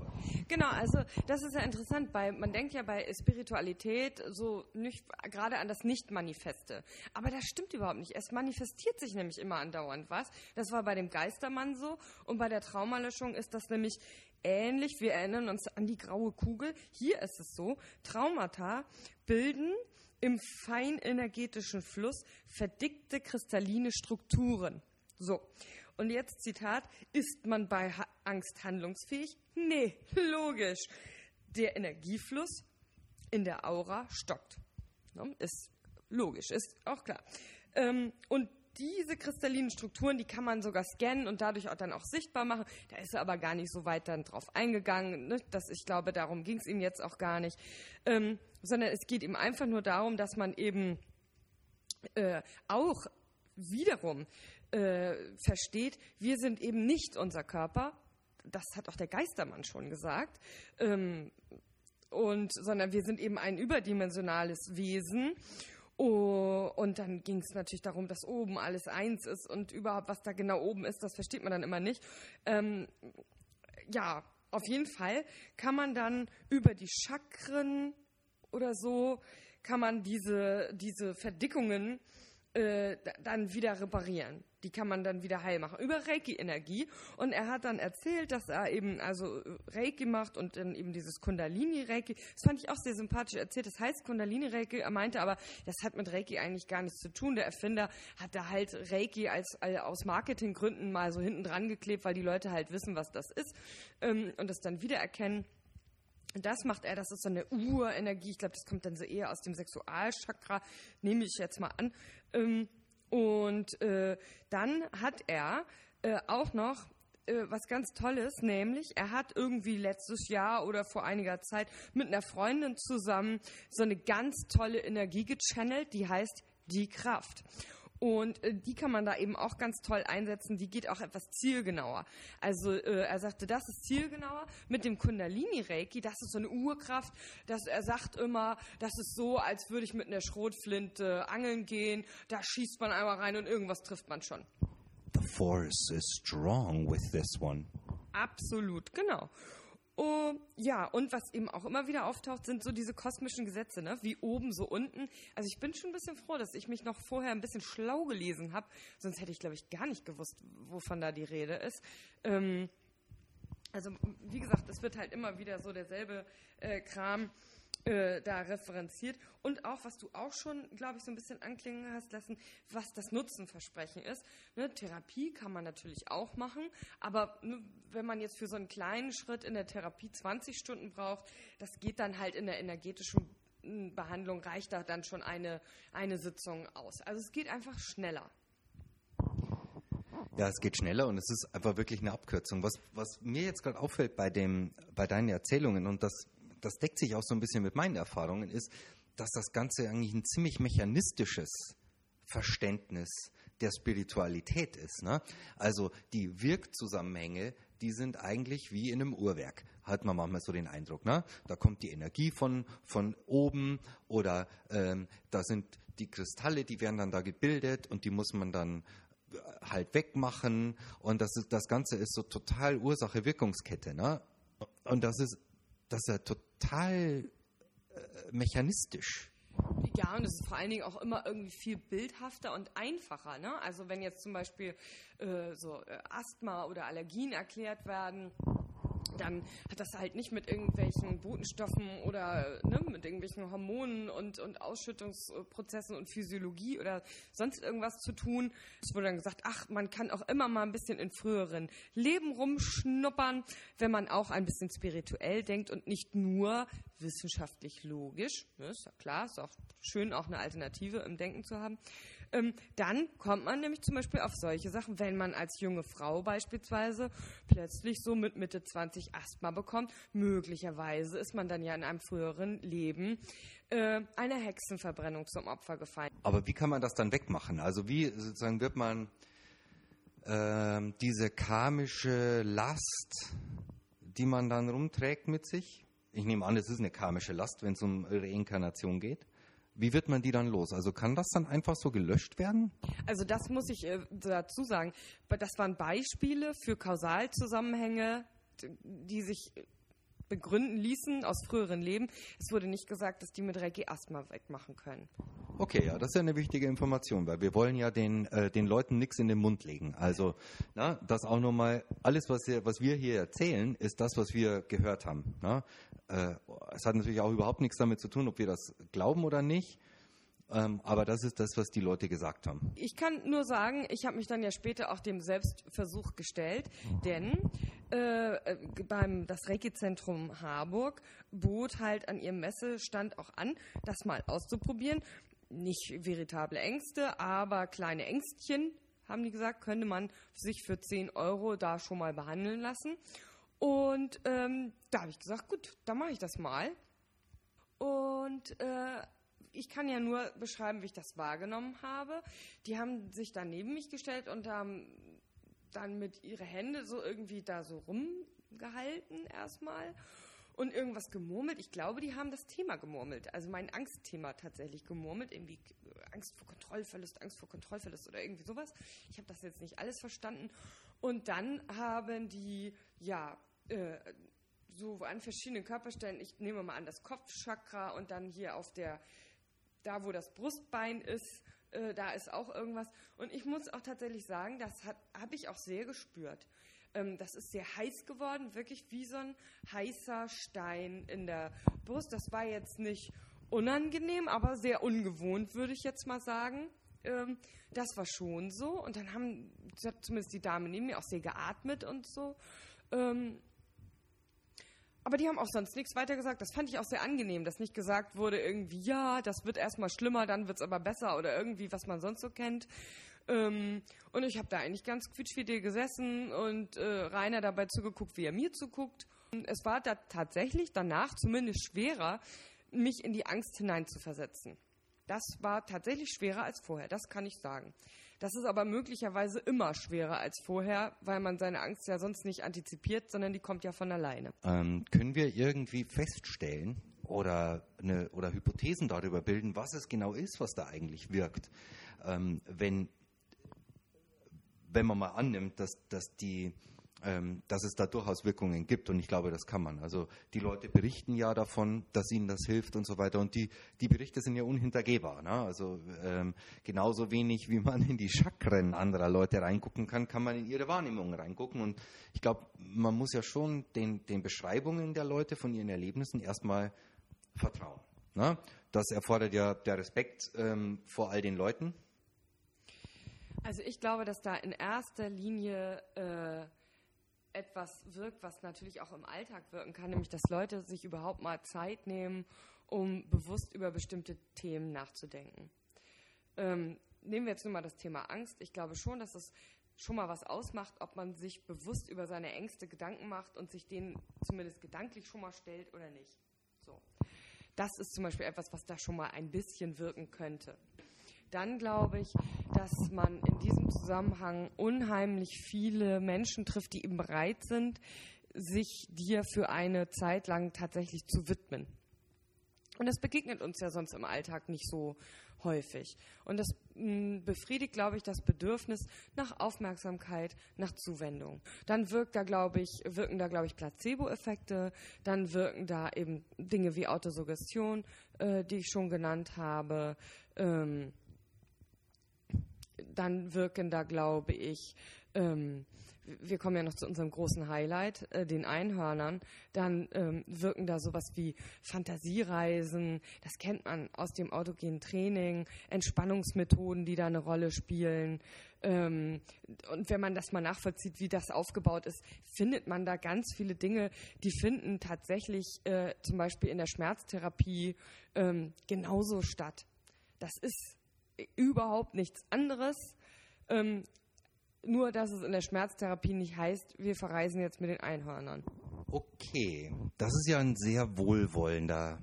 Speaker 2: Genau, also das ist ja interessant, weil man denkt ja bei Spiritualität so nicht gerade an das Nicht-Manifeste. Aber das stimmt überhaupt nicht. Es manifestiert sich nämlich immer andauernd was. Das war bei dem Geistermann so und bei der Traumalöschung ist das nämlich ähnlich. Wir erinnern uns an die graue Kugel. Hier ist es so, Traumata bilden im feinenergetischen Fluss verdickte kristalline Strukturen. So. Und jetzt Zitat, ist man bei Angst handlungsfähig? Nee, logisch. Der Energiefluss in der Aura stockt. Ne? Ist logisch, ist auch klar. Ähm, und diese kristallinen Strukturen, die kann man sogar scannen und dadurch auch dann auch sichtbar machen. Da ist er aber gar nicht so weit dann drauf eingegangen. Ne? Das, ich glaube, darum ging es ihm jetzt auch gar nicht. Ähm, sondern es geht ihm einfach nur darum, dass man eben äh, auch wiederum äh, versteht, wir sind eben nicht unser Körper. Das hat auch der Geistermann schon gesagt. Ähm, und, sondern wir sind eben ein überdimensionales Wesen. Oh, und dann ging es natürlich darum, dass oben alles eins ist und überhaupt, was da genau oben ist, das versteht man dann immer nicht. Ähm, ja, auf jeden Fall kann man dann über die Chakren oder so, kann man diese, diese Verdickungen äh, dann wieder reparieren. Die kann man dann wieder heil machen über Reiki-Energie. Und er hat dann erzählt, dass er eben also äh, Reiki macht und dann eben dieses Kundalini-Reiki. Das fand ich auch sehr sympathisch erzählt. Das heißt Kundalini-Reiki. Er meinte aber, das hat mit Reiki eigentlich gar nichts zu tun. Der Erfinder hat da halt Reiki als, als aus Marketinggründen mal so hinten dran geklebt, weil die Leute halt wissen, was das ist ähm, und das dann wiedererkennen. Das macht er, das ist so eine Urenergie. Ich glaube, das kommt dann so eher aus dem Sexualchakra, nehme ich jetzt mal an. Ähm, und äh, dann hat er äh, auch noch äh, was ganz Tolles, nämlich er hat irgendwie letztes Jahr oder vor einiger Zeit mit einer Freundin zusammen so eine ganz tolle Energie gechannelt, die heißt die Kraft. Und äh, die kann man da eben auch ganz toll einsetzen. Die geht auch etwas zielgenauer. Also äh, er sagte, das ist zielgenauer. Mit dem Kundalini-Reiki, das ist so eine Urkraft. Das, er sagt immer, das ist so, als würde ich mit einer Schrotflinte angeln gehen. Da schießt man einmal rein und irgendwas trifft man schon.
Speaker 1: The force is strong with this one.
Speaker 2: Absolut, genau. Oh, ja, und was eben auch immer wieder auftaucht, sind so diese kosmischen Gesetze, ne? wie oben, so unten. Also ich bin schon ein bisschen froh, dass ich mich noch vorher ein bisschen schlau gelesen habe, sonst hätte ich, glaube ich, gar nicht gewusst, wovon da die Rede ist. Ähm, also wie gesagt, es wird halt immer wieder so derselbe äh, Kram äh, da referenziert. Und auch, was du auch schon, glaube ich, so ein bisschen anklingen hast lassen, was das Nutzenversprechen ist. Ne, Therapie kann man natürlich auch machen, aber ne, wenn man jetzt für so einen kleinen Schritt in der Therapie 20 Stunden braucht, das geht dann halt in der energetischen hm, Behandlung, reicht da dann schon eine, eine Sitzung aus. Also es geht einfach schneller.
Speaker 1: Ja, es geht schneller und es ist einfach wirklich eine Abkürzung. Was, was mir jetzt gerade auffällt bei, dem, bei deinen Erzählungen, und das das deckt sich auch so ein bisschen mit meinen Erfahrungen, ist, dass das Ganze eigentlich ein ziemlich mechanistisches Verständnis der Spiritualität ist. Ne? Also die Wirkzusammenhänge, die sind eigentlich wie in einem Uhrwerk. Hat man manchmal so den Eindruck. Ne? Da kommt die Energie von, von oben oder ähm, da sind die Kristalle, die werden dann da gebildet und die muss man dann äh, halt wegmachen. Und das, ist, das Ganze ist so total Ursache-Wirkungskette. Ne? Und das ist das ist ja total äh, mechanistisch.
Speaker 2: Ja, und es ist vor allen Dingen auch immer irgendwie viel bildhafter und einfacher. Ne? Also wenn jetzt zum Beispiel äh, so äh, Asthma oder Allergien erklärt werden, dann hat das halt nicht mit irgendwelchen Botenstoffen oder ne, mit irgendwelchen Hormonen und, und Ausschüttungsprozessen und Physiologie oder sonst irgendwas zu tun. Es wurde dann gesagt, ach, man kann auch immer mal ein bisschen in früheren Leben rumschnuppern, wenn man auch ein bisschen spirituell denkt und nicht nur wissenschaftlich logisch. Ne, ist ja klar, ist auch schön, auch eine Alternative im Denken zu haben. Ähm, dann kommt man nämlich zum Beispiel auf solche Sachen, wenn man als junge Frau beispielsweise plötzlich so mit Mitte 20 Asthma bekommt. Möglicherweise ist man dann ja in einem früheren Leben äh, einer Hexenverbrennung zum Opfer gefallen.
Speaker 1: Aber wie kann man das dann wegmachen? Also wie sozusagen wird man äh, diese karmische Last, die man dann rumträgt mit sich? Ich nehme an, es ist eine karmische Last, wenn es um Reinkarnation geht. Wie wird man die dann los? Also kann das dann einfach so gelöscht werden?
Speaker 2: Also das muss ich äh, dazu sagen. Das waren Beispiele für Kausalzusammenhänge, die sich begründen ließen aus früheren Leben. Es wurde nicht gesagt, dass die mit Reiki Asthma wegmachen können.
Speaker 1: Okay, ja, das ist ja eine wichtige Information, weil wir wollen ja den, äh, den Leuten nichts in den Mund legen. Also, na, das auch nochmal, alles, was wir, was wir hier erzählen, ist das, was wir gehört haben. Na? Äh, es hat natürlich auch überhaupt nichts damit zu tun, ob wir das glauben oder nicht. Ähm, aber das ist das, was die Leute gesagt haben.
Speaker 2: Ich kann nur sagen, ich habe mich dann ja später auch dem Selbstversuch gestellt, denn äh, äh, beim das Reiki-Zentrum Harburg bot halt an ihrem Messestand auch an, das mal auszuprobieren. Nicht veritable Ängste, aber kleine Ängstchen, haben die gesagt, könnte man sich für 10 Euro da schon mal behandeln lassen. Und ähm, da habe ich gesagt, gut, dann mache ich das mal. Und äh, ich kann ja nur beschreiben, wie ich das wahrgenommen habe. Die haben sich dann neben mich gestellt und haben dann mit ihre Hände so irgendwie da so rumgehalten erstmal und irgendwas gemurmelt. Ich glaube, die haben das Thema gemurmelt, also mein Angstthema tatsächlich gemurmelt, irgendwie Angst vor Kontrollverlust, Angst vor Kontrollverlust oder irgendwie sowas. Ich habe das jetzt nicht alles verstanden. Und dann haben die, ja, äh, so an verschiedenen Körperstellen, ich nehme mal an das Kopfchakra und dann hier auf der da wo das Brustbein ist, äh, da ist auch irgendwas. Und ich muss auch tatsächlich sagen, das habe ich auch sehr gespürt. Ähm, das ist sehr heiß geworden, wirklich wie so ein heißer Stein in der Brust. Das war jetzt nicht unangenehm, aber sehr ungewohnt, würde ich jetzt mal sagen. Ähm, das war schon so. Und dann haben zumindest die Dame neben mir auch sehr geatmet und so. Ähm, aber die haben auch sonst nichts weiter gesagt. Das fand ich auch sehr angenehm, dass nicht gesagt wurde, irgendwie, ja, das wird erstmal schlimmer, dann wird es aber besser oder irgendwie, was man sonst so kennt. Ähm, und ich habe da eigentlich ganz quietschfidel gesessen und äh, Rainer dabei zugeguckt, wie er mir zuguckt. Und es war da tatsächlich danach zumindest schwerer, mich in die Angst hineinzuversetzen. Das war tatsächlich schwerer als vorher, das kann ich sagen. Das ist aber möglicherweise immer schwerer als vorher, weil man seine Angst ja sonst nicht antizipiert, sondern die kommt ja von alleine.
Speaker 1: Ähm, können wir irgendwie feststellen oder, eine, oder Hypothesen darüber bilden, was es genau ist, was da eigentlich wirkt, ähm, wenn, wenn man mal annimmt, dass, dass die dass es da durchaus Wirkungen gibt und ich glaube, das kann man. Also die Leute berichten ja davon, dass ihnen das hilft und so weiter und die, die Berichte sind ja unhintergehbar. Ne? Also ähm, genauso wenig wie man in die Chakren anderer Leute reingucken kann, kann man in ihre Wahrnehmungen reingucken und ich glaube, man muss ja schon den, den Beschreibungen der Leute von ihren Erlebnissen erstmal vertrauen. Ne? Das erfordert ja der Respekt ähm, vor all den Leuten.
Speaker 2: Also ich glaube, dass da in erster Linie äh, etwas wirkt, was natürlich auch im Alltag wirken kann, nämlich dass Leute sich überhaupt mal Zeit nehmen, um bewusst über bestimmte Themen nachzudenken. Ähm, nehmen wir jetzt nur mal das Thema Angst. Ich glaube schon, dass es schon mal was ausmacht, ob man sich bewusst über seine Ängste Gedanken macht und sich denen zumindest gedanklich schon mal stellt oder nicht. So. Das ist zum Beispiel etwas, was da schon mal ein bisschen wirken könnte dann glaube ich, dass man in diesem Zusammenhang unheimlich viele Menschen trifft, die eben bereit sind, sich dir für eine Zeit lang tatsächlich zu widmen. Und das begegnet uns ja sonst im Alltag nicht so häufig. Und das hm, befriedigt, glaube ich, das Bedürfnis nach Aufmerksamkeit, nach Zuwendung. Dann wirkt da, glaube ich, wirken da, glaube ich, Placebo-Effekte. Dann wirken da eben Dinge wie Autosuggestion, äh, die ich schon genannt habe. Ähm, dann wirken da, glaube ich, ähm, wir kommen ja noch zu unserem großen Highlight, äh, den Einhörnern, dann ähm, wirken da sowas wie Fantasiereisen, das kennt man aus dem autogenen Training, Entspannungsmethoden, die da eine Rolle spielen. Ähm, und wenn man das mal nachvollzieht, wie das aufgebaut ist, findet man da ganz viele Dinge, die finden tatsächlich äh, zum Beispiel in der Schmerztherapie ähm, genauso statt. Das ist überhaupt nichts anderes. Ähm, nur, dass es in der Schmerztherapie nicht heißt, wir verreisen jetzt mit den Einhörnern.
Speaker 1: Okay, das ist ja ein sehr wohlwollender,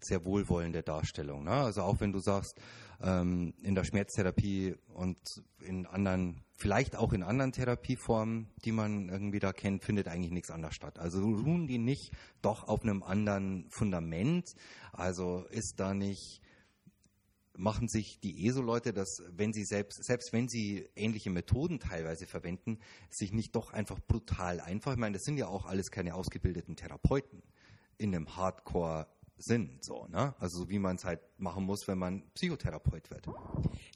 Speaker 1: sehr wohlwollende Darstellung. Ne? Also auch wenn du sagst, ähm, in der Schmerztherapie und in anderen, vielleicht auch in anderen Therapieformen, die man irgendwie da kennt, findet eigentlich nichts anderes statt. Also ruhen die nicht doch auf einem anderen Fundament. Also ist da nicht machen sich die ESO-Leute, dass wenn sie selbst, selbst wenn sie ähnliche Methoden teilweise verwenden, sich nicht doch einfach brutal einfach, ich meine, das sind ja auch alles keine ausgebildeten Therapeuten in einem Hardcore Sinn, so, ne? Also so wie man es halt machen muss, wenn man Psychotherapeut wird.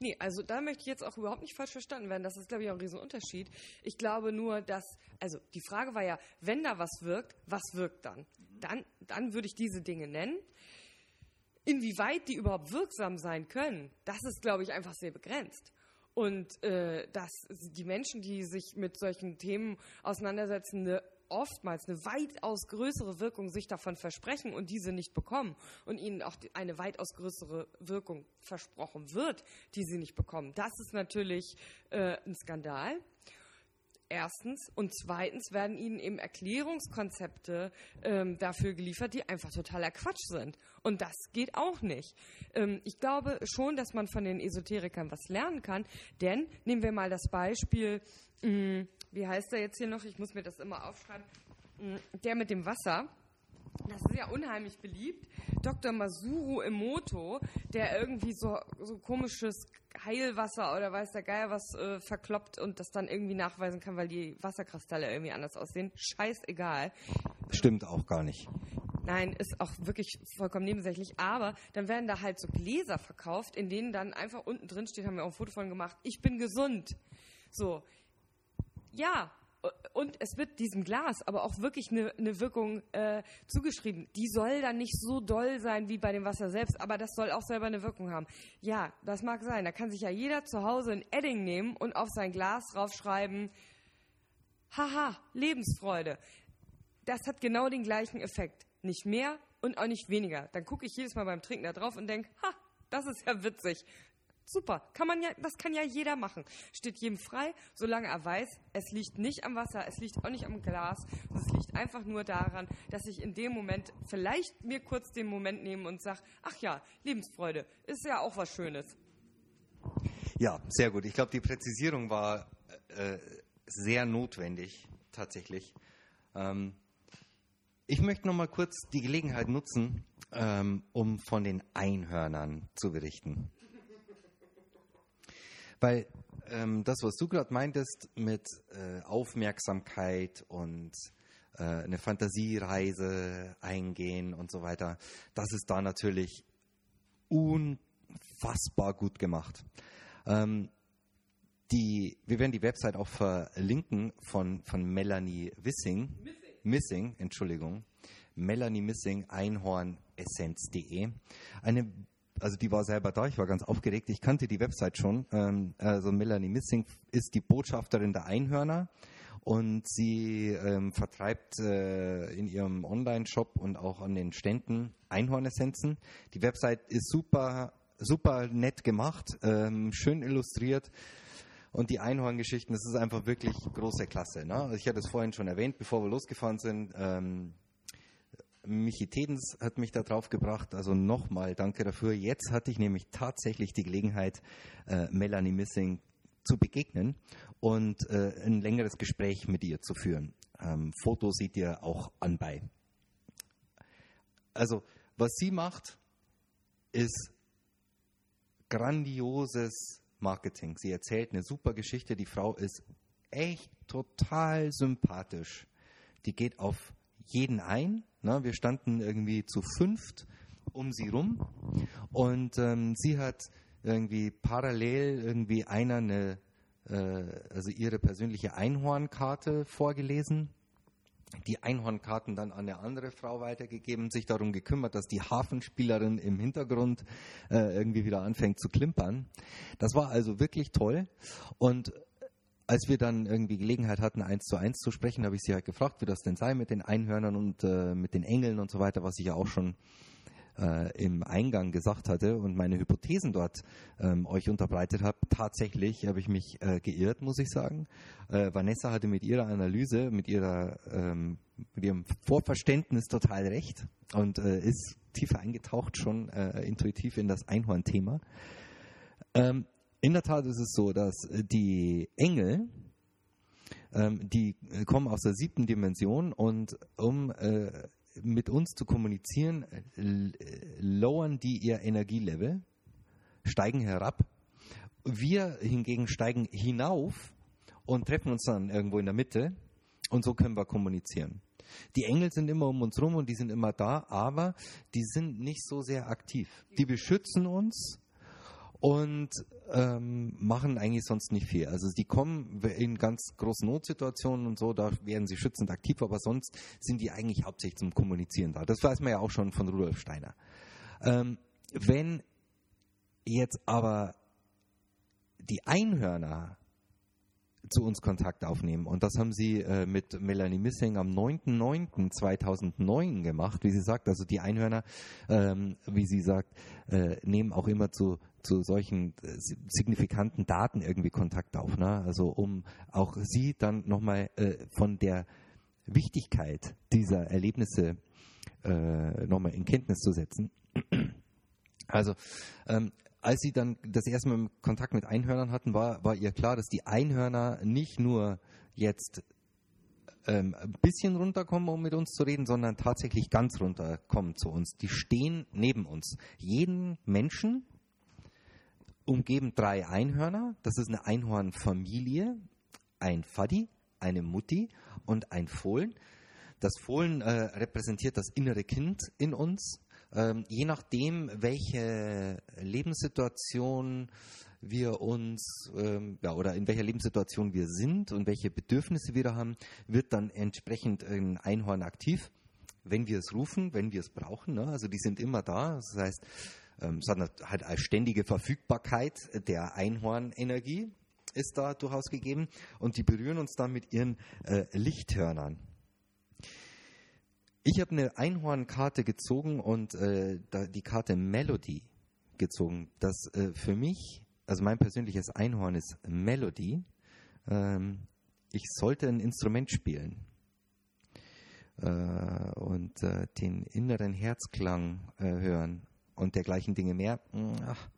Speaker 2: Nee, also da möchte ich jetzt auch überhaupt nicht falsch verstanden werden. Das ist, glaube ich, auch ein Riesenunterschied. Ich glaube nur, dass, also die Frage war ja, wenn da was wirkt, was wirkt dann? Dann, dann würde ich diese Dinge nennen. Inwieweit die überhaupt wirksam sein können, das ist, glaube ich, einfach sehr begrenzt. Und äh, dass die Menschen, die sich mit solchen Themen auseinandersetzen, eine oftmals eine weitaus größere Wirkung sich davon versprechen und diese nicht bekommen und ihnen auch eine weitaus größere Wirkung versprochen wird, die sie nicht bekommen. Das ist natürlich äh, ein Skandal. Erstens. Und zweitens werden ihnen eben Erklärungskonzepte ähm, dafür geliefert, die einfach totaler Quatsch sind. Und das geht auch nicht. Ähm, ich glaube schon, dass man von den Esoterikern was lernen kann. Denn nehmen wir mal das Beispiel, mh, mm, wie heißt er jetzt hier noch? Ich muss mir das immer aufschreiben. Mh, mm, der mit dem Wasser. Das ist ja unheimlich beliebt. Dr. Masuru Emoto, der irgendwie so, so komisches Heilwasser oder weiß der Geier was äh, verkloppt und das dann irgendwie nachweisen kann, weil die Wasserkristalle irgendwie anders aussehen. Scheißegal.
Speaker 1: Stimmt auch gar nicht.
Speaker 2: Nein, ist auch wirklich vollkommen nebensächlich. Aber dann werden da halt so Gläser verkauft, in denen dann einfach unten drin steht, haben wir auch ein Foto von gemacht, ich bin gesund. So. Ja, und es wird diesem Glas aber auch wirklich eine, eine Wirkung äh, zugeschrieben. Die soll dann nicht so doll sein wie bei dem Wasser selbst, aber das soll auch selber eine Wirkung haben. Ja, das mag sein. Da kann sich ja jeder zu Hause ein Edding nehmen und auf sein Glas draufschreiben, haha, Lebensfreude. Das hat genau den gleichen Effekt. Nicht mehr und auch nicht weniger. Dann gucke ich jedes Mal beim Trinken da drauf und denke, ha, das ist ja witzig. Super, kann man ja, das kann ja jeder machen. Steht jedem frei, solange er weiß, es liegt nicht am Wasser, es liegt auch nicht am Glas, es liegt einfach nur daran, dass ich in dem Moment vielleicht mir kurz den Moment nehme und sage, ach ja, Lebensfreude ist ja auch was Schönes.
Speaker 1: Ja, sehr gut. Ich glaube, die Präzisierung war äh, sehr notwendig, tatsächlich. Ähm, ich möchte noch mal kurz die Gelegenheit nutzen, ähm, um von den Einhörnern zu berichten. Weil ähm, das, was du gerade meintest mit äh, Aufmerksamkeit und äh, eine Fantasiereise eingehen und so weiter, das ist da natürlich unfassbar gut gemacht. Ähm, die, wir werden die Website auch verlinken von, von Melanie Wissing. Missing. Missing, Entschuldigung. Melanie Missing, einhornessenz.de. Eine also die war selber da, ich war ganz aufgeregt. Ich kannte die Website schon. Ähm, also Melanie Missing ist die Botschafterin der Einhörner und sie ähm, vertreibt äh, in ihrem Online-Shop und auch an den Ständen Einhornessenzen. Die Website ist super, super nett gemacht, ähm, schön illustriert. Und die Einhorngeschichten, das ist einfach wirklich große Klasse. Ne? Ich hatte es vorhin schon erwähnt, bevor wir losgefahren sind. Ähm, Michi Tedens hat mich da drauf gebracht. Also nochmal danke dafür. Jetzt hatte ich nämlich tatsächlich die Gelegenheit, äh, Melanie Missing zu begegnen und äh, ein längeres Gespräch mit ihr zu führen. Ähm, Foto seht ihr auch anbei. Also, was sie macht, ist grandioses Marketing. Sie erzählt eine super Geschichte. Die Frau ist echt total sympathisch. Die geht auf jeden ein. Ne? Wir standen irgendwie zu fünft um sie rum und ähm, sie hat irgendwie parallel irgendwie einer eine, äh, also ihre persönliche Einhornkarte vorgelesen die Einhornkarten dann an eine andere Frau weitergegeben, sich darum gekümmert, dass die Hafenspielerin im Hintergrund äh, irgendwie wieder anfängt zu klimpern. Das war also wirklich toll. Und als wir dann irgendwie Gelegenheit hatten, eins zu eins zu sprechen, habe ich sie halt gefragt, wie das denn sei mit den Einhörnern und äh, mit den Engeln und so weiter, was ich ja auch schon äh, im Eingang gesagt hatte und meine Hypothesen dort ähm, euch unterbreitet habe, tatsächlich habe ich mich äh, geirrt, muss ich sagen. Äh, Vanessa hatte mit ihrer Analyse, mit ihrer ähm, mit ihrem Vorverständnis total recht und äh, ist tiefer eingetaucht schon äh, intuitiv in das Einhorn-Thema. Ähm, in der Tat ist es so, dass äh, die Engel, ähm, die äh, kommen aus der siebten Dimension und um äh, mit uns zu kommunizieren, äh, lowern die ihr Energielevel, steigen herab. Wir hingegen steigen hinauf und treffen uns dann irgendwo in der Mitte und so können wir kommunizieren. Die Engel sind immer um uns rum und die sind immer da, aber die sind nicht so sehr aktiv. Die beschützen uns und ähm, machen eigentlich sonst nicht viel. Also die kommen in ganz großen Notsituationen und so, da werden sie schützend aktiv, aber sonst sind die eigentlich hauptsächlich zum Kommunizieren da. Das weiß man ja auch schon von Rudolf Steiner. Ähm, wenn jetzt aber die Einhörner zu uns Kontakt aufnehmen. Und das haben sie äh, mit Melanie Missing am 9.9.2009 gemacht, wie sie sagt. Also die Einhörner, ähm, wie sie sagt, äh, nehmen auch immer zu, zu solchen äh, signifikanten Daten irgendwie Kontakt auf. Ne? Also um auch sie dann nochmal äh, von der Wichtigkeit dieser Erlebnisse äh, nochmal in Kenntnis zu setzen. Also ähm, als sie dann das erste Mal Kontakt mit Einhörnern hatten, war, war ihr klar, dass die Einhörner nicht nur jetzt ähm, ein bisschen runterkommen, um mit uns zu reden, sondern tatsächlich ganz runterkommen zu uns. Die stehen neben uns. Jeden Menschen umgeben drei Einhörner. Das ist eine Einhornfamilie, ein Faddi, eine Mutti und ein Fohlen. Das Fohlen äh, repräsentiert das innere Kind in uns. Ähm, je nachdem, welche Lebenssituation wir uns ähm, ja, oder in welcher Lebenssituation wir sind und welche Bedürfnisse wir da haben, wird dann entsprechend ein Einhorn aktiv, wenn wir es rufen, wenn wir es brauchen. Ne? Also die sind immer da. Das heißt, ähm, es hat halt als ständige Verfügbarkeit der Einhornenergie ist da durchaus gegeben und die berühren uns dann mit ihren äh, Lichthörnern. Ich habe eine Einhornkarte gezogen und äh, die Karte Melody gezogen. Das äh, für mich, also mein persönliches Einhorn ist Melody. Ähm, ich sollte ein Instrument spielen äh, und äh, den inneren Herzklang äh, hören und dergleichen Dinge mehr. Ach,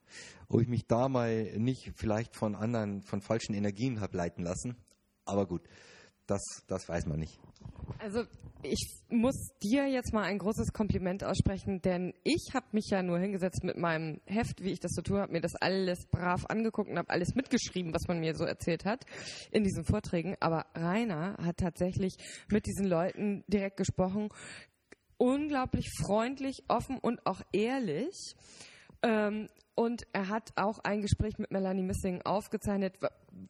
Speaker 1: ob ich mich da mal nicht vielleicht von anderen, von falschen Energien habe leiten lassen. Aber gut, das, das weiß man nicht.
Speaker 2: Also ich muss dir jetzt mal ein großes Kompliment aussprechen, denn ich habe mich ja nur hingesetzt mit meinem Heft, wie ich das so tue, habe mir das alles brav angeguckt und habe alles mitgeschrieben, was man mir so erzählt hat in diesen Vorträgen. Aber Rainer hat tatsächlich mit diesen Leuten direkt gesprochen, unglaublich freundlich, offen und auch ehrlich. Ähm, und er hat auch ein Gespräch mit Melanie Missing aufgezeichnet,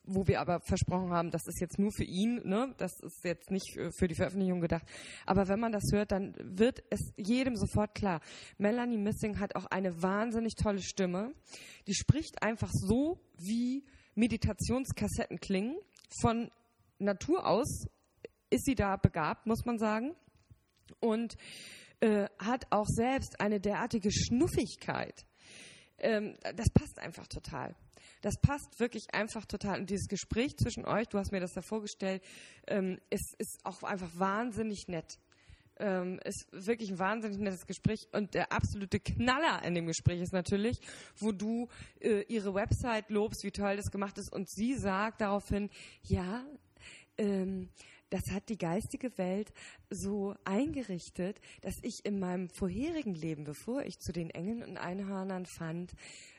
Speaker 2: wo wir aber versprochen haben, das ist jetzt nur für ihn, ne? das ist jetzt nicht für die Veröffentlichung gedacht. Aber wenn man das hört, dann wird es jedem sofort klar. Melanie Missing hat auch eine wahnsinnig tolle Stimme. Die spricht einfach so, wie Meditationskassetten klingen. Von Natur aus ist sie da begabt, muss man sagen. Und äh, hat auch selbst eine derartige Schnuffigkeit ähm, das passt einfach total. Das passt wirklich einfach total. Und dieses Gespräch zwischen euch, du hast mir das da vorgestellt, ähm, ist, ist auch einfach wahnsinnig nett. Ähm, ist wirklich ein wahnsinnig nettes Gespräch. Und der absolute Knaller in dem Gespräch ist natürlich, wo du äh, ihre Website lobst, wie toll das gemacht ist. Und sie sagt daraufhin, ja, ähm, das hat die geistige Welt so eingerichtet, dass ich in meinem vorherigen Leben, bevor ich zu den Engeln und Einhörnern fand,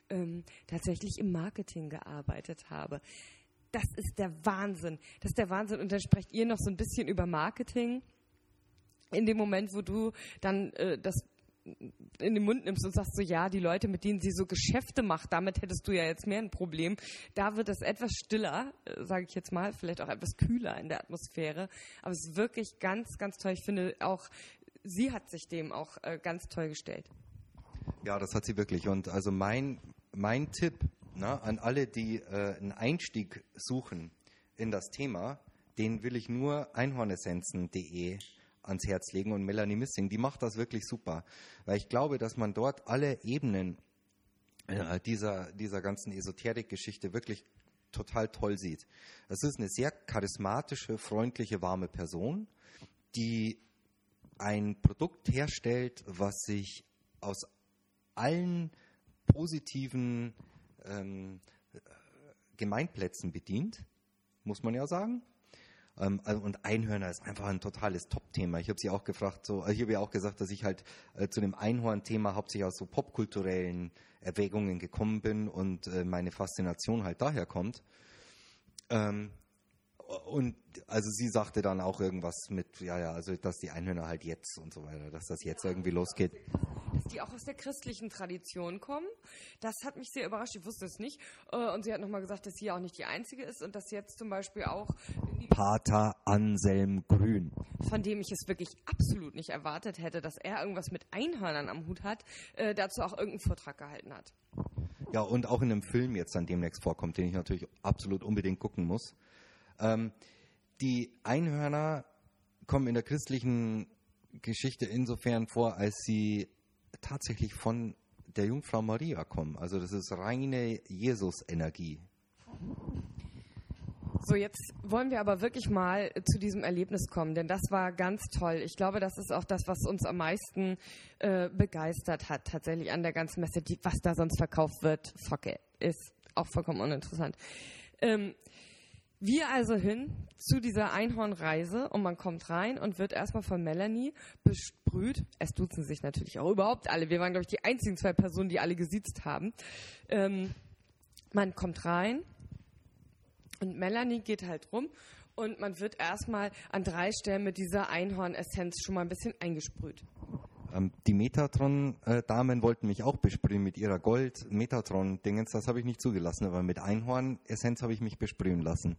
Speaker 2: ähm, tatsächlich im Marketing gearbeitet habe. Das ist der Wahnsinn. Das ist der Wahnsinn. Und dann sprecht ihr noch so ein bisschen über Marketing in dem Moment, wo du dann äh, das in den Mund nimmst und sagst so, ja, die Leute, mit denen sie so Geschäfte macht, damit hättest du ja jetzt mehr ein Problem. Da wird es etwas stiller, äh, sage ich jetzt mal, vielleicht auch etwas kühler in der Atmosphäre. Aber es ist wirklich ganz, ganz toll. Ich finde auch, sie hat sich dem auch äh, ganz toll gestellt.
Speaker 1: Ja, das hat sie wirklich. Und also mein, mein Tipp ne, an alle, die äh, einen Einstieg suchen in das Thema, den will ich nur einhornessenzen.de ans Herz legen und Melanie Missing, die macht das wirklich super. Weil ich glaube, dass man dort alle Ebenen äh, dieser, dieser ganzen Esoterik-Geschichte wirklich total toll sieht. Es ist eine sehr charismatische, freundliche, warme Person, die ein Produkt herstellt, was sich aus allen positiven ähm, Gemeinplätzen bedient, muss man ja sagen. Ähm, also, und Einhörner ist einfach ein totales Top-Thema. Ich habe sie auch gefragt, so, also ich habe ja auch gesagt, dass ich halt äh, zu dem Einhorn-Thema hauptsächlich aus so popkulturellen Erwägungen gekommen bin und äh, meine Faszination halt daher kommt. Ähm, und also sie sagte dann auch irgendwas mit, ja, ja, also dass die Einhörner halt jetzt und so weiter, dass das jetzt irgendwie losgeht.
Speaker 2: Die auch aus der christlichen Tradition kommen. Das hat mich sehr überrascht. Ich wusste es nicht. Äh, und sie hat nochmal gesagt, dass sie auch nicht die Einzige ist und dass jetzt zum Beispiel auch
Speaker 1: Pater Anselm Grün.
Speaker 2: Von dem ich es wirklich absolut nicht erwartet hätte, dass er irgendwas mit Einhörnern am Hut hat, äh, dazu auch irgendeinen Vortrag gehalten hat.
Speaker 1: Ja, und auch in einem Film jetzt dann demnächst vorkommt, den ich natürlich absolut unbedingt gucken muss. Ähm, die Einhörner kommen in der christlichen Geschichte insofern vor, als sie tatsächlich von der Jungfrau Maria kommen. Also das ist reine Jesus-Energie.
Speaker 2: So, jetzt wollen wir aber wirklich mal zu diesem Erlebnis kommen, denn das war ganz toll. Ich glaube, das ist auch das, was uns am meisten äh, begeistert hat, tatsächlich an der ganzen Messe. Was da sonst verkauft wird, fuck ist auch vollkommen uninteressant. Ähm, wir also hin zu dieser Einhornreise und man kommt rein und wird erstmal von Melanie besprüht. Es duzen sich natürlich auch überhaupt alle. Wir waren, glaube ich, die einzigen zwei Personen, die alle gesiezt haben. Ähm, man kommt rein und Melanie geht halt rum und man wird erstmal an drei Stellen mit dieser Einhornessenz schon mal ein bisschen eingesprüht.
Speaker 1: Ähm, die Metatron-Damen wollten mich auch besprühen mit ihrer Gold-Metatron-Dingens. Das habe ich nicht zugelassen, aber mit Einhorn-Essenz habe ich mich besprühen lassen.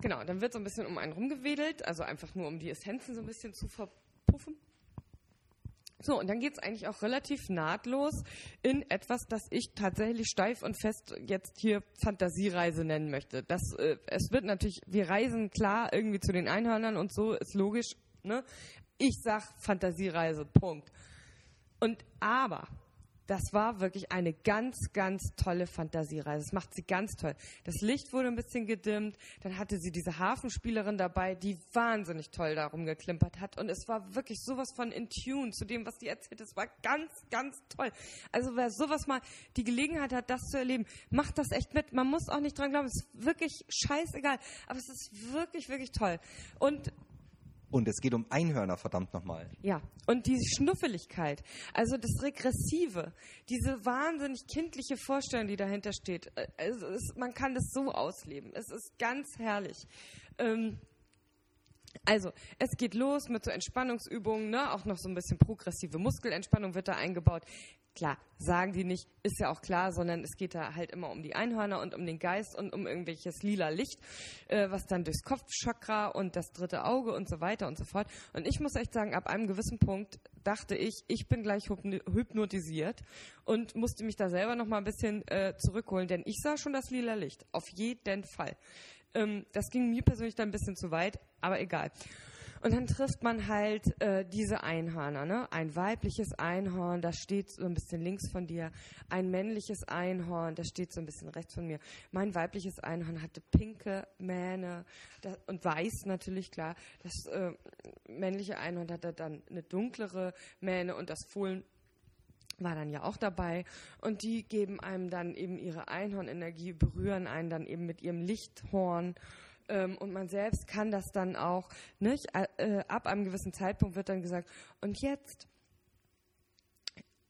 Speaker 2: Genau, dann wird so ein bisschen um einen rumgewedelt, also einfach nur um die Essenzen so ein bisschen zu verpuffen. So, und dann geht es eigentlich auch relativ nahtlos in etwas, das ich tatsächlich steif und fest jetzt hier Fantasiereise nennen möchte. Das, äh, es wird natürlich, wir reisen klar irgendwie zu den Einhörnern und so, ist logisch, ne? Ich sag Fantasiereise, Punkt. Und aber, das war wirklich eine ganz, ganz tolle Fantasiereise. Das macht sie ganz toll. Das Licht wurde ein bisschen gedimmt. Dann hatte sie diese Hafenspielerin dabei, die wahnsinnig toll darum geklimpert hat. Und es war wirklich sowas von in Tune zu dem, was sie erzählt. Es war ganz, ganz toll. Also wer sowas mal die Gelegenheit hat, das zu erleben, macht das echt mit. Man muss auch nicht dran glauben. Es ist wirklich scheißegal. Aber es ist wirklich, wirklich toll. Und
Speaker 1: und es geht um Einhörner, verdammt nochmal.
Speaker 2: Ja, und die Schnuffeligkeit, also das Regressive, diese wahnsinnig kindliche Vorstellung, die dahinter steht. Also es, man kann das so ausleben. Es ist ganz herrlich. Ähm, also, es geht los mit so Entspannungsübungen, ne? auch noch so ein bisschen progressive Muskelentspannung wird da eingebaut. Klar, sagen die nicht, ist ja auch klar, sondern es geht da halt immer um die Einhörner und um den Geist und um irgendwelches lila Licht, äh, was dann durchs Kopfchakra und das dritte Auge und so weiter und so fort. Und ich muss echt sagen, ab einem gewissen Punkt dachte ich, ich bin gleich hypnotisiert und musste mich da selber noch mal ein bisschen äh, zurückholen, denn ich sah schon das lila Licht, auf jeden Fall. Ähm, das ging mir persönlich dann ein bisschen zu weit, aber egal. Und dann trifft man halt äh, diese Einhörner, ne? Ein weibliches Einhorn, das steht so ein bisschen links von dir. Ein männliches Einhorn, das steht so ein bisschen rechts von mir. Mein weibliches Einhorn hatte pinke Mähne das, und weiß natürlich, klar. Das äh, männliche Einhorn hatte dann eine dunklere Mähne und das Fohlen war dann ja auch dabei und die geben einem dann eben ihre Einhornenergie, berühren einen dann eben mit ihrem Lichthorn ähm, und man selbst kann das dann auch, nicht? Äh, ab einem gewissen Zeitpunkt wird dann gesagt, und jetzt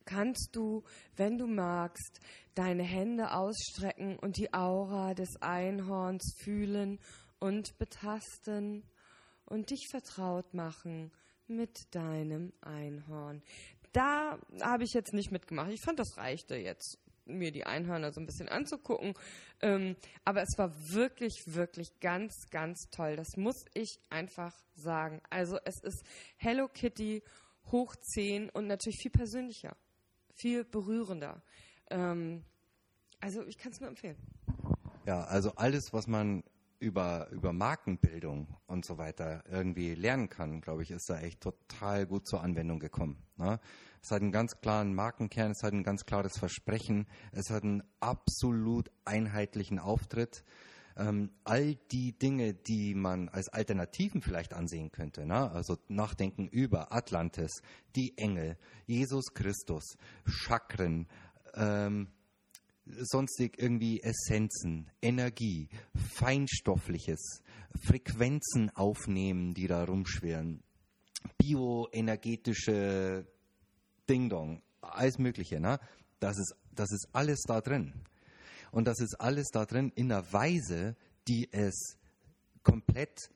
Speaker 2: kannst du, wenn du magst, deine Hände ausstrecken und die Aura des Einhorns fühlen und betasten und dich vertraut machen mit deinem Einhorn. Da habe ich jetzt nicht mitgemacht. Ich fand, das reichte jetzt mir die Einhörner so ein bisschen anzugucken. Ähm, aber es war wirklich, wirklich ganz, ganz toll. Das muss ich einfach sagen. Also es ist Hello Kitty hoch 10 und natürlich viel persönlicher, viel berührender. Ähm, also ich kann es nur empfehlen.
Speaker 1: Ja, also alles, was man über, über Markenbildung und so weiter irgendwie lernen kann, glaube ich, ist da echt total gut zur Anwendung gekommen. Ne? Es hat einen ganz klaren Markenkern, es hat ein ganz klares Versprechen, es hat einen absolut einheitlichen Auftritt. Ähm, all die Dinge, die man als Alternativen vielleicht ansehen könnte, ne? also nachdenken über Atlantis, die Engel, Jesus Christus, Chakren, ähm, sonstig irgendwie Essenzen, Energie, Feinstoffliches, Frequenzen aufnehmen, die da rumschwirren, bioenergetische Ding-Dong, alles Mögliche. Ne? Das, ist, das ist alles da drin. Und das ist alles da drin in einer Weise, die es komplett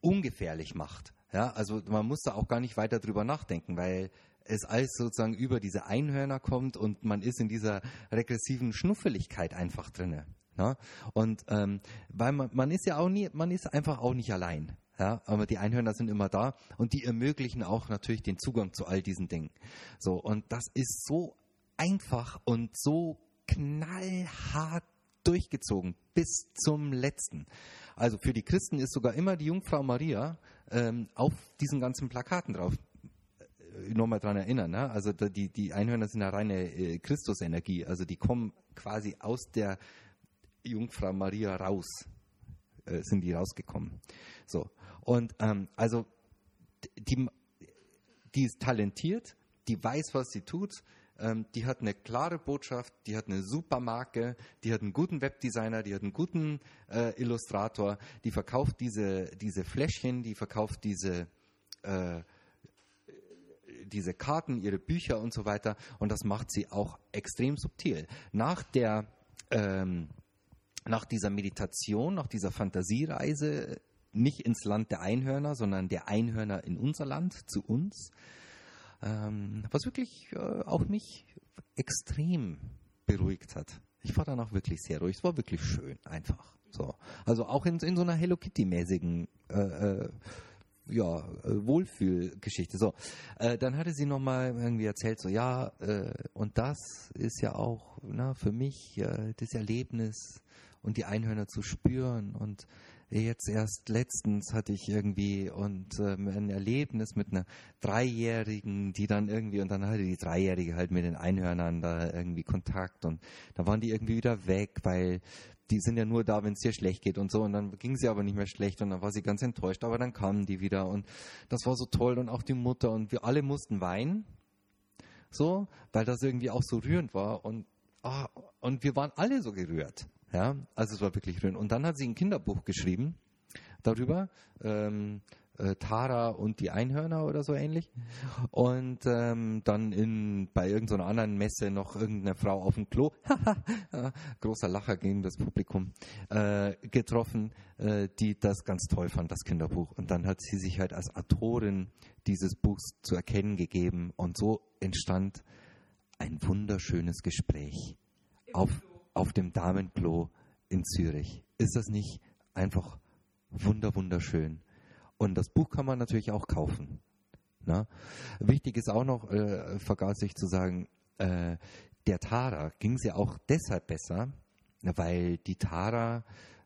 Speaker 1: ungefährlich macht. Ja, also man muss da auch gar nicht weiter drüber nachdenken, weil es alles sozusagen über diese Einhörner kommt und man ist in dieser regressiven Schnuffeligkeit einfach drinne. Ja? Und ähm, weil man, man ist ja auch nie, man ist einfach auch nicht allein. Ja, aber die Einhörner sind immer da und die ermöglichen auch natürlich den Zugang zu all diesen Dingen. So, und das ist so einfach und so knallhart durchgezogen bis zum letzten. Also für die Christen ist sogar immer die Jungfrau Maria ähm, auf diesen ganzen Plakaten drauf. Äh, nochmal dran erinnern, ne? also die, die Einhörner sind eine reine äh, Christusenergie, also die kommen quasi aus der Jungfrau Maria raus, äh, sind die rausgekommen. So. Und ähm, also die, die ist talentiert, die weiß, was sie tut, ähm, die hat eine klare Botschaft, die hat eine super Marke, die hat einen guten Webdesigner, die hat einen guten äh, Illustrator, die verkauft diese, diese Fläschchen, die verkauft diese, äh, diese Karten, ihre Bücher und so weiter. Und das macht sie auch extrem subtil. Nach der ähm, nach dieser Meditation, nach dieser Fantasiereise nicht ins Land der Einhörner, sondern der Einhörner in unser Land, zu uns, ähm, was wirklich äh, auch mich extrem beruhigt hat. Ich war danach wirklich sehr ruhig. Es war wirklich schön, einfach. So. Also auch in, in so einer Hello Kitty-mäßigen äh, äh, ja, äh, Wohlfühlgeschichte. So, äh, dann hatte sie nochmal irgendwie erzählt, so ja, äh, und das ist ja auch na, für mich äh, das Erlebnis und die Einhörner zu spüren und jetzt erst letztens hatte ich irgendwie und ähm, ein Erlebnis mit einer Dreijährigen, die dann irgendwie, und dann hatte die Dreijährige halt mit den Einhörnern da irgendwie Kontakt und da waren die irgendwie wieder weg, weil die sind ja nur da, wenn es dir schlecht geht und so. Und dann ging sie aber nicht mehr schlecht und dann war sie ganz enttäuscht. Aber dann kamen die wieder und das war so toll und auch die Mutter und wir alle mussten weinen, so, weil das irgendwie auch so rührend war und ah, und wir waren alle so gerührt. Ja, also es war wirklich rührend. Und dann hat sie ein Kinderbuch geschrieben darüber. Ähm, äh, Tara und die Einhörner oder so ähnlich. Und ähm, dann in, bei irgendeiner anderen Messe noch irgendeine Frau auf dem Klo, großer Lacher gegen das Publikum, äh, getroffen, äh, die das ganz toll fand, das Kinderbuch. Und dann hat sie sich halt als Autorin dieses Buchs zu erkennen gegeben. Und so entstand ein wunderschönes Gespräch auf auf dem Damenklo in Zürich. Ist das nicht einfach wunder wunderschön? Und das Buch kann man natürlich auch kaufen. Na? Wichtig ist auch noch, äh, vergaß ich zu sagen, äh, der Tara ging es ja auch deshalb besser, weil die Tara,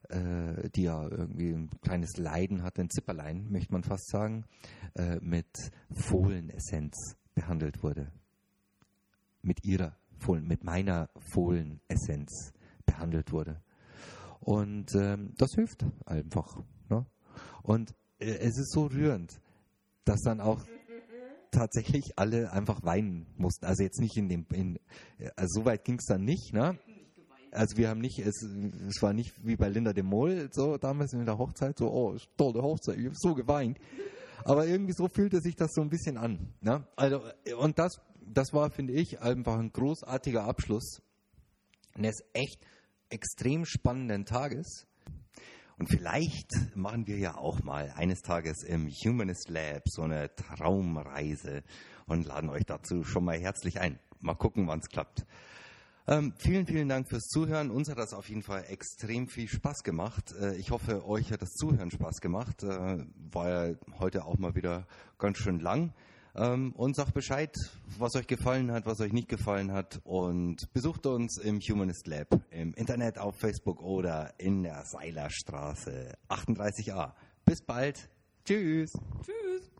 Speaker 1: äh, die ja irgendwie ein kleines Leiden hatte, ein Zipperlein, möchte man fast sagen, äh, mit Fohlenessenz behandelt wurde. Mit ihrer Fohlen, mit meiner Fohlenessenz behandelt wurde. Und ähm, das hilft einfach. Ne? Und es ist so rührend, dass dann auch tatsächlich alle einfach weinen mussten. Also jetzt nicht in dem, in, also so weit ging es dann nicht, ne? Also wir haben nicht, es, es war nicht wie bei Linda de Mol so damals in der Hochzeit, so, oh, tolle Hochzeit, ich habe so geweint. Aber irgendwie so fühlte sich das so ein bisschen an. Ne? Also, und das das war, finde ich, einfach ein großartiger Abschluss eines echt extrem spannenden Tages. Und vielleicht machen wir ja auch mal eines Tages im Humanist Lab so eine Traumreise und laden euch dazu schon mal herzlich ein. Mal gucken, wann es klappt. Ähm, vielen, vielen Dank fürs Zuhören. Uns hat das auf jeden Fall extrem viel Spaß gemacht. Äh, ich hoffe, euch hat das Zuhören Spaß gemacht. Äh, war ja heute auch mal wieder ganz schön lang. Ähm, und sagt Bescheid, was euch gefallen hat, was euch nicht gefallen hat. Und besucht uns im Humanist Lab im Internet, auf Facebook oder in der Seilerstraße 38a. Bis bald. Tschüss.
Speaker 2: Tschüss.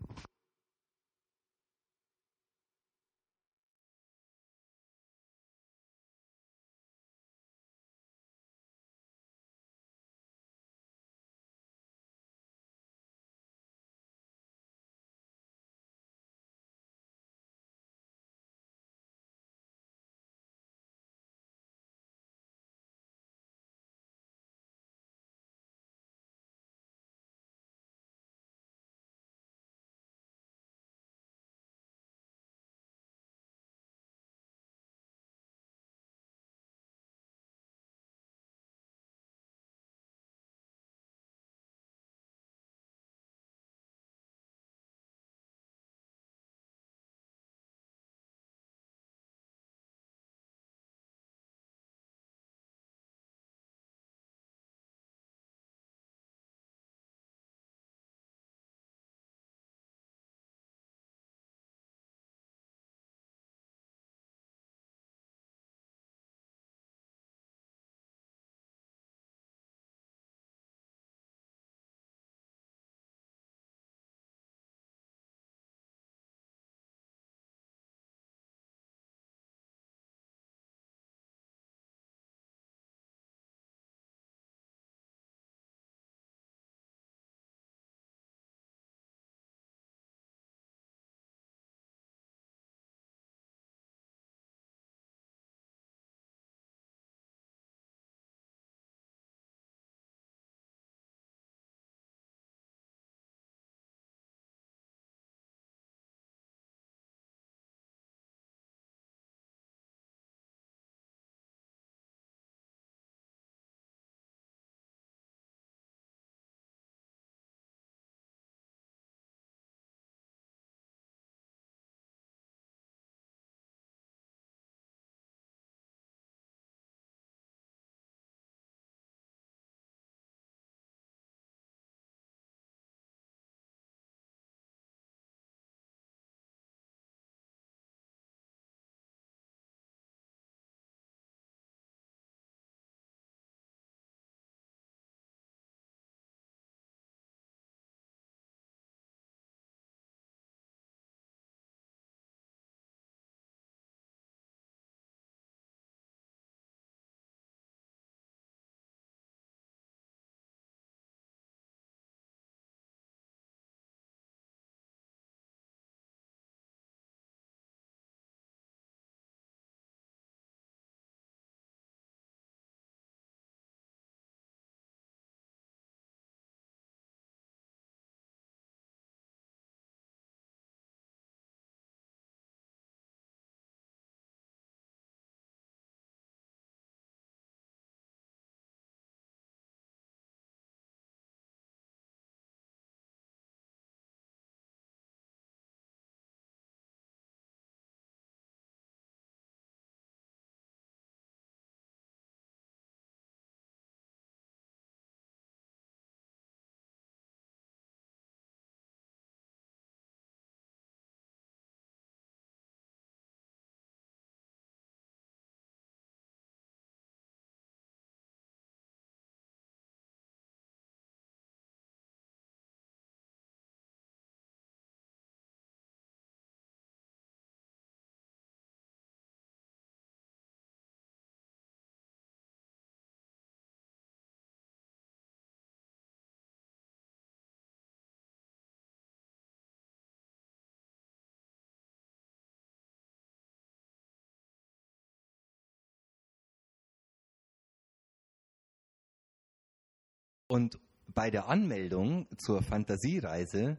Speaker 1: Und bei der Anmeldung zur Fantasiereise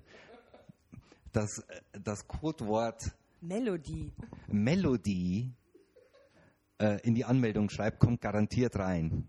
Speaker 1: das, das Codewort
Speaker 2: Melodie,
Speaker 1: Melodie äh, in die Anmeldung schreibt, kommt garantiert rein.